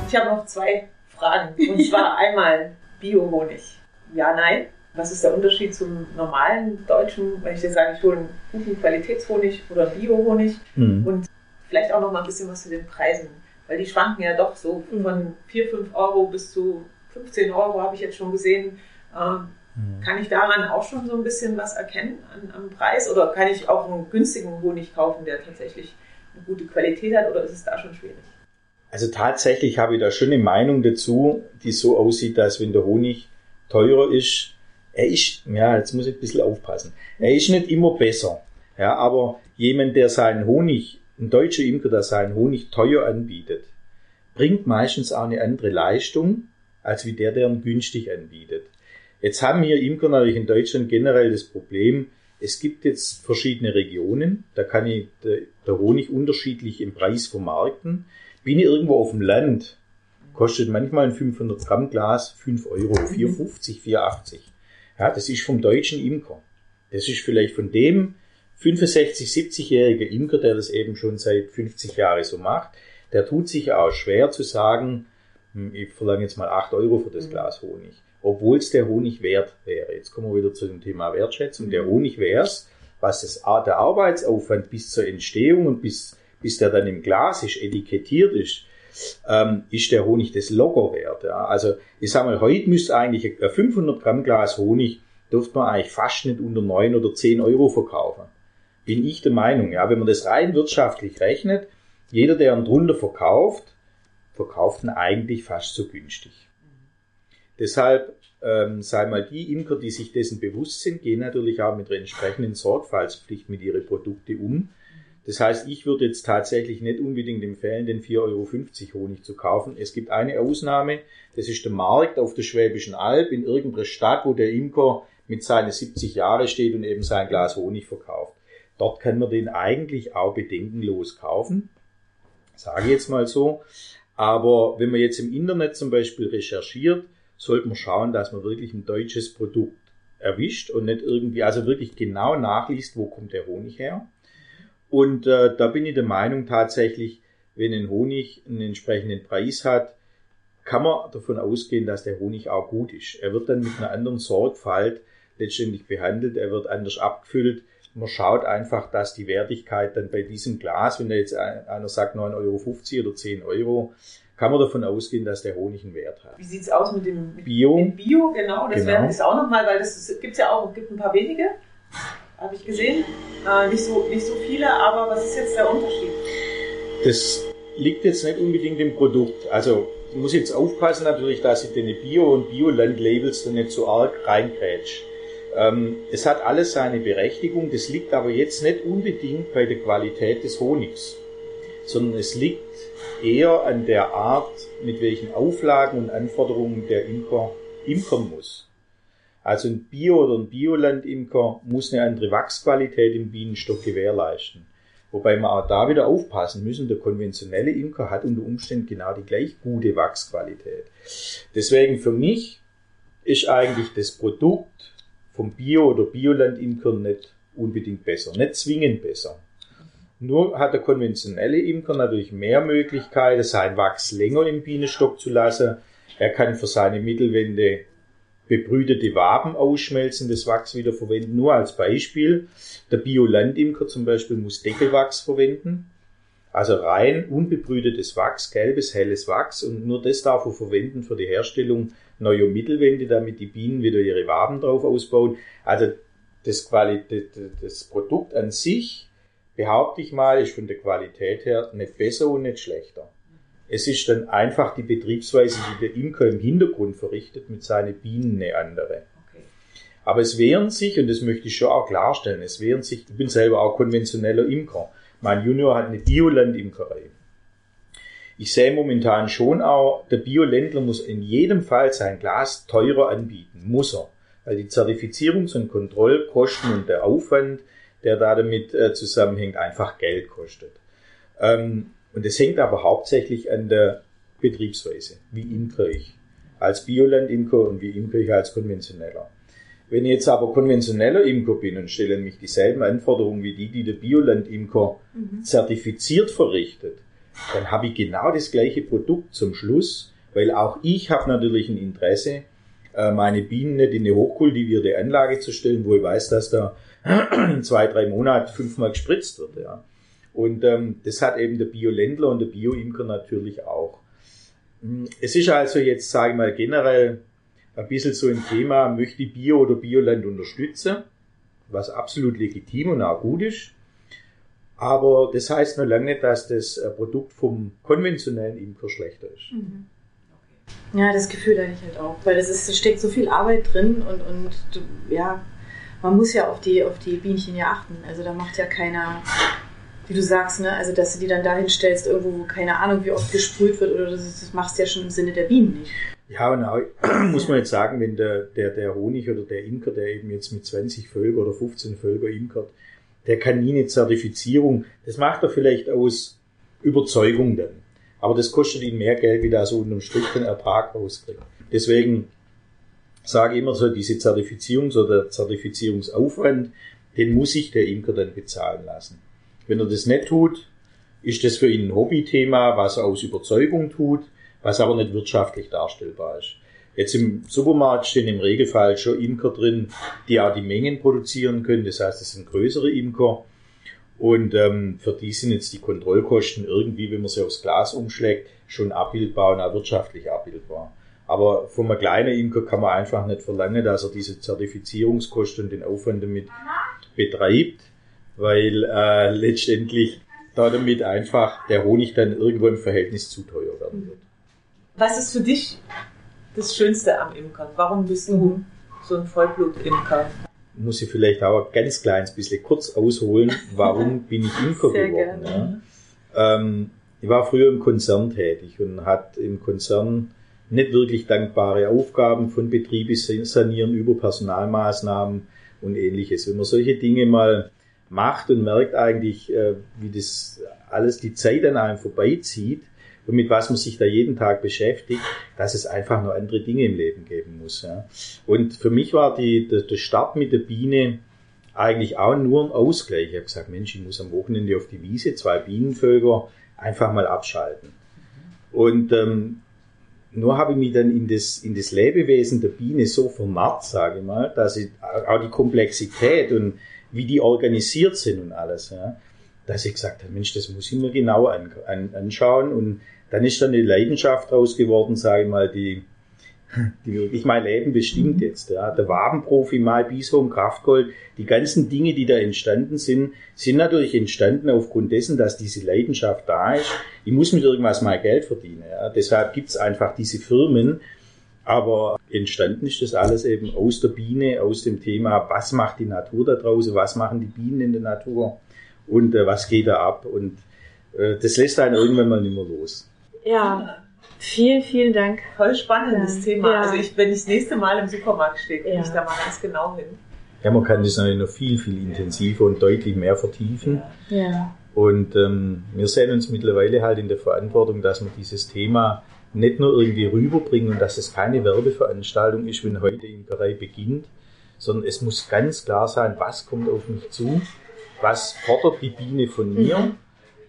S4: Ich habe noch zwei Fragen. Und zwar einmal Biohonig. Ja, nein. Was ist der Unterschied zum normalen deutschen, wenn ich dir sage, ich hole einen guten Qualitätshonig oder Biohonig? Mhm. Und vielleicht auch noch mal ein bisschen was zu den Preisen, weil die schwanken ja doch so von 4, 5 Euro bis zu 15 Euro habe ich jetzt schon gesehen. Ähm, mhm. Kann ich daran auch schon so ein bisschen was erkennen an, am Preis oder kann ich auch einen günstigen Honig kaufen, der tatsächlich eine gute Qualität hat oder ist es da schon schwierig?
S3: Also tatsächlich habe ich da schon eine Meinung dazu, die so aussieht, dass wenn der Honig teurer ist, er ist, ja, jetzt muss ich ein bisschen aufpassen, er ist nicht immer besser. Ja, aber jemand, der seinen Honig, ein deutscher Imker, der seinen Honig teuer anbietet, bringt meistens auch eine andere Leistung, als wie der, der ihn günstig anbietet. Jetzt haben hier Imker natürlich in Deutschland generell das Problem, es gibt jetzt verschiedene Regionen, da kann ich der, Honig unterschiedlich im Preis vermarkten. Bin ich irgendwo auf dem Land, kostet manchmal ein 500 Gramm Glas 5 Euro, 4,50, 4,80. Ja, das ist vom deutschen Imker. Das ist vielleicht von dem 65, 70-jährige Imker, der das eben schon seit 50 Jahren so macht, der tut sich auch schwer zu sagen, hm, ich verlange jetzt mal 8 Euro für das mhm. Glas Honig, obwohl es der Honig wert wäre. Jetzt kommen wir wieder zu dem Thema Wertschätzung. Der mhm. Honig wäre es, was das, der Arbeitsaufwand bis zur Entstehung und bis, bis der dann im Glas ist, etikettiert ist, ähm, ist der Honig das locker wert. Ja. Also ich sage mal, heute müsste eigentlich ein 500 Gramm Glas Honig dürfte man eigentlich fast nicht unter 9 oder 10 Euro verkaufen. Bin ich der Meinung, ja, wenn man das rein wirtschaftlich rechnet, jeder, der einen drunter verkauft, verkauft ihn eigentlich fast so günstig. Deshalb ähm, sei mal die Imker, die sich dessen bewusst sind, gehen natürlich auch mit der entsprechenden Sorgfaltspflicht mit ihren Produkten um das heißt, ich würde jetzt tatsächlich nicht unbedingt empfehlen, den 4,50 Euro Honig zu kaufen. Es gibt eine Ausnahme, das ist der Markt auf der Schwäbischen Alb in irgendeiner Stadt, wo der Imker mit seinen 70 Jahren steht und eben sein Glas Honig verkauft. Dort kann man den eigentlich auch bedenkenlos kaufen. Sage ich jetzt mal so. Aber wenn man jetzt im Internet zum Beispiel recherchiert, sollte man schauen, dass man wirklich ein deutsches Produkt erwischt und nicht irgendwie, also wirklich genau nachliest, wo kommt der Honig her. Und äh, da bin ich der Meinung tatsächlich, wenn ein Honig einen entsprechenden Preis hat, kann man davon ausgehen, dass der Honig auch gut ist. Er wird dann mit einer anderen Sorgfalt letztendlich behandelt, er wird anders abgefüllt. Man schaut einfach, dass die Wertigkeit dann bei diesem Glas, wenn da jetzt einer sagt 9,50 Euro oder 10 Euro, kann man davon ausgehen, dass der Honig einen Wert hat.
S4: Wie sieht es aus mit dem Bio? Mit Bio, genau, das genau. wäre auch nochmal, weil das gibt es ja auch, gibt ein paar wenige habe ich gesehen. Äh, nicht, so, nicht so viele, aber was ist jetzt der Unterschied?
S3: Das liegt jetzt nicht unbedingt im Produkt. Also ich muss jetzt aufpassen natürlich, dass ich den Bio- und Bioland-Labels da nicht so arg reingrätsch. Ähm, es hat alles seine Berechtigung, das liegt aber jetzt nicht unbedingt bei der Qualität des Honigs, sondern es liegt eher an der Art, mit welchen Auflagen und Anforderungen der Imker imkern muss. Also ein Bio- oder ein Biolandimker muss eine andere Wachsqualität im Bienenstock gewährleisten. Wobei wir auch da wieder aufpassen müssen, der konventionelle Imker hat unter Umständen genau die gleich gute Wachsqualität. Deswegen für mich ist eigentlich das Produkt vom Bio- oder Bioland-Imker nicht unbedingt besser, nicht zwingend besser. Nur hat der konventionelle Imker natürlich mehr Möglichkeiten, sein Wachs länger im Bienenstock zu lassen. Er kann für seine Mittelwände bebrütete Waben ausschmelzen, das Wachs wieder verwenden. Nur als Beispiel, der Biolandimker zum Beispiel muss Deckelwachs verwenden. Also rein unbebrütetes Wachs, gelbes, helles Wachs und nur das darf er verwenden für die Herstellung neuer Mittelwände, damit die Bienen wieder ihre Waben drauf ausbauen. Also das, Qualität, das Produkt an sich, behaupte ich mal, ist von der Qualität her nicht besser und nicht schlechter. Es ist dann einfach die Betriebsweise, die der Imker im Hintergrund verrichtet mit seinen Bienen eine andere. Okay. Aber es wehren sich, und das möchte ich schon auch klarstellen, es wehren sich, ich bin selber auch konventioneller Imker. Mein Junior hat eine Bioland-Imkerei. Ich sehe momentan schon auch, der Bioländler muss in jedem Fall sein Glas teurer anbieten. Muss er. Weil die Zertifizierungs- und Kontrollkosten und der Aufwand, der da damit äh, zusammenhängt, einfach Geld kostet. Ähm, und das hängt aber hauptsächlich an der Betriebsweise. Wie imker ich? Als Bioland-Imker und wie imker ich als konventioneller. Wenn ich jetzt aber konventioneller Imker bin und stelle mich dieselben Anforderungen wie die, die der Bioland-Imker mhm. zertifiziert verrichtet, dann habe ich genau das gleiche Produkt zum Schluss, weil auch ich habe natürlich ein Interesse, äh, meine Bienen nicht in eine hochkultivierte Anlage zu stellen, wo ich weiß, dass da in zwei, drei Monaten fünfmal gespritzt wird. Ja. Und ähm, das hat eben der Bioländler und der Bioimker natürlich auch. Hm, es ist also jetzt, sage ich mal, generell ein bisschen so ein Thema, möchte ich Bio- oder Bioland unterstützen, was absolut legitim und auch gut ist. Aber das heißt noch lange nicht, dass das äh, Produkt vom konventionellen Imker schlechter ist. Mhm.
S2: Ja, das Gefühl habe ich halt auch, weil es ist, steckt so viel Arbeit drin und, und ja, man muss ja auf die, auf die Bienchen ja achten. Also da macht ja keiner wie du sagst, ne? also dass du die dann dahin stellst, irgendwo, wo keine Ahnung, wie oft gesprüht wird, oder das, das machst du ja schon im Sinne der Bienen nicht.
S3: Ja, und auch, muss man jetzt sagen, wenn der, der, der Honig oder der Imker, der eben jetzt mit 20 Völker oder 15 Völker imkert, der kann nie eine Zertifizierung, das macht er vielleicht aus Überzeugung dann. Aber das kostet ihn mehr Geld, wie da so unterm Strich den Ertrag rauskriegt. Deswegen sage ich immer so, diese Zertifizierungs- oder Zertifizierungsaufwand, den muss sich der Imker dann bezahlen lassen. Wenn er das nicht tut, ist das für ihn ein Hobbythema, was er aus Überzeugung tut, was aber nicht wirtschaftlich darstellbar ist. Jetzt im Supermarkt stehen im Regelfall schon Imker drin, die auch die Mengen produzieren können. Das heißt, es sind größere Imker. Und ähm, für die sind jetzt die Kontrollkosten irgendwie, wenn man sie aufs Glas umschlägt, schon abbildbar und auch wirtschaftlich abbildbar. Aber von einem kleinen Imker kann man einfach nicht verlangen, dass er diese Zertifizierungskosten und den Aufwand damit betreibt weil äh, letztendlich damit einfach der Honig dann irgendwo im Verhältnis zu teuer werden wird.
S4: Was ist für dich das Schönste am Imkern? Warum bist du mhm. so ein Vollblut-Imker?
S3: Muss ich vielleicht auch ein ganz kleines bisschen kurz ausholen, warum bin ich Imker Sehr geworden? Ja? Ähm, ich war früher im Konzern tätig und hat im Konzern nicht wirklich dankbare Aufgaben von Betriebe sanieren über Personalmaßnahmen und ähnliches. Wenn man solche Dinge mal macht und merkt eigentlich, äh, wie das alles die Zeit an einem vorbeizieht und mit was man sich da jeden Tag beschäftigt, dass es einfach noch andere Dinge im Leben geben muss. Ja. Und für mich war die, der, der Start mit der Biene eigentlich auch nur ein Ausgleich. Ich habe gesagt, Mensch, ich muss am Wochenende auf die Wiese, zwei Bienenvölker, einfach mal abschalten. Und ähm, nur habe ich mich dann in das, in das Lebewesen der Biene so vernarrt, sage ich mal, dass ich auch die Komplexität und wie die organisiert sind und alles, ja, dass ich gesagt habe, Mensch, das muss ich mir genau an, an, anschauen und dann ist dann eine Leidenschaft draus geworden, sage ich mal, die, die wirklich mein Leben bestimmt mhm. jetzt. Ja. Der Wabenprofi, Mai Bishom, Kraftgold, die ganzen Dinge, die da entstanden sind, sind natürlich entstanden aufgrund dessen, dass diese Leidenschaft da ist. Ich muss mit irgendwas mal Geld verdienen. Ja. Deshalb gibt's einfach diese Firmen, aber entstanden ist das alles eben aus der Biene, aus dem Thema, was macht die Natur da draußen, was machen die Bienen in der Natur und äh, was geht da ab. Und äh, das lässt einen irgendwann mal nicht mehr los.
S2: Ja, vielen, vielen Dank.
S4: Voll spannendes ja. Thema. Ja. Also ich, wenn ich das nächste Mal im Supermarkt stehe, gucke ja. ich da mal ganz genau hin.
S3: Ja, man kann das natürlich noch viel, viel intensiver und deutlich mehr vertiefen. Ja. Und ähm, wir sehen uns mittlerweile halt in der Verantwortung, dass wir dieses Thema nicht nur irgendwie rüberbringen und dass es keine Werbeveranstaltung ist, wenn heute die Imkerei beginnt, sondern es muss ganz klar sein, was kommt auf mich zu, was fordert die Biene von mir mhm.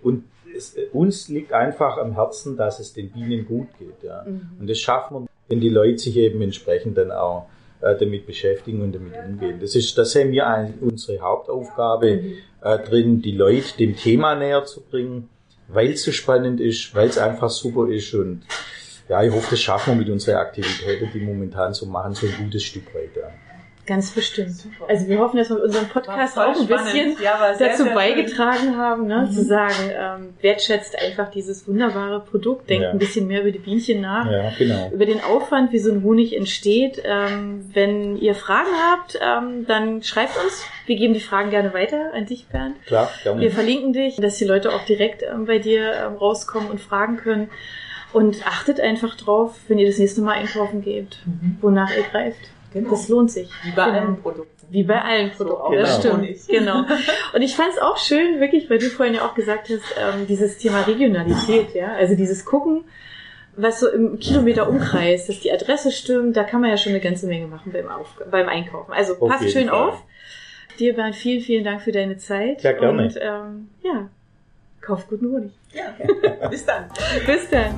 S3: und es, uns liegt einfach am Herzen, dass es den Bienen gut geht. Ja. Mhm. Und das schaffen wir, wenn die Leute sich eben entsprechend dann auch äh, damit beschäftigen und damit umgehen. Das ist, das sehen wir eigentlich unsere Hauptaufgabe mhm. äh, drin, die Leute dem Thema näher zu bringen, weil es so spannend ist, weil es einfach super ist und ja, ich hoffe, das schaffen wir mit unseren Aktivitäten, die momentan so machen, so ein gutes Stück weiter.
S2: Ganz bestimmt. Super. Also wir hoffen, dass wir mit unserem Podcast auch ein bisschen ja, sehr, dazu sehr beigetragen schön. haben, ne? Mhm. zu sagen, ähm, wertschätzt einfach dieses wunderbare Produkt, denkt ja. ein bisschen mehr über die Bienchen nach,
S3: ja, genau.
S2: über den Aufwand, wie so ein Honig entsteht. Ähm, wenn ihr Fragen habt, ähm, dann schreibt uns. Wir geben die Fragen gerne weiter an dich, Bernd.
S3: Klar, gerne.
S2: Wir verlinken dich, dass die Leute auch direkt ähm, bei dir ähm, rauskommen und fragen können. Und achtet einfach drauf, wenn ihr das nächste Mal einkaufen geht, mhm. wonach ihr greift. Genau. Das lohnt sich.
S4: Wie bei genau. allen Produkten.
S2: Wie bei allen Produkten, so, das genau. stimmt. Genau. Und ich fand es auch schön, wirklich, weil du vorhin ja auch gesagt hast, ähm, dieses Thema Regionalität, ja, also dieses Gucken, was so im Kilometer Umkreis, dass die Adresse stimmt, da kann man ja schon eine ganze Menge machen beim, auf, beim Einkaufen. Also auf passt schön Fall. auf. Dir, Bernd, vielen, vielen Dank für deine Zeit.
S3: Ja, gerne.
S2: Und ähm, ja, kauf guten Honig.
S4: Ja, bis dann.
S2: bis dann.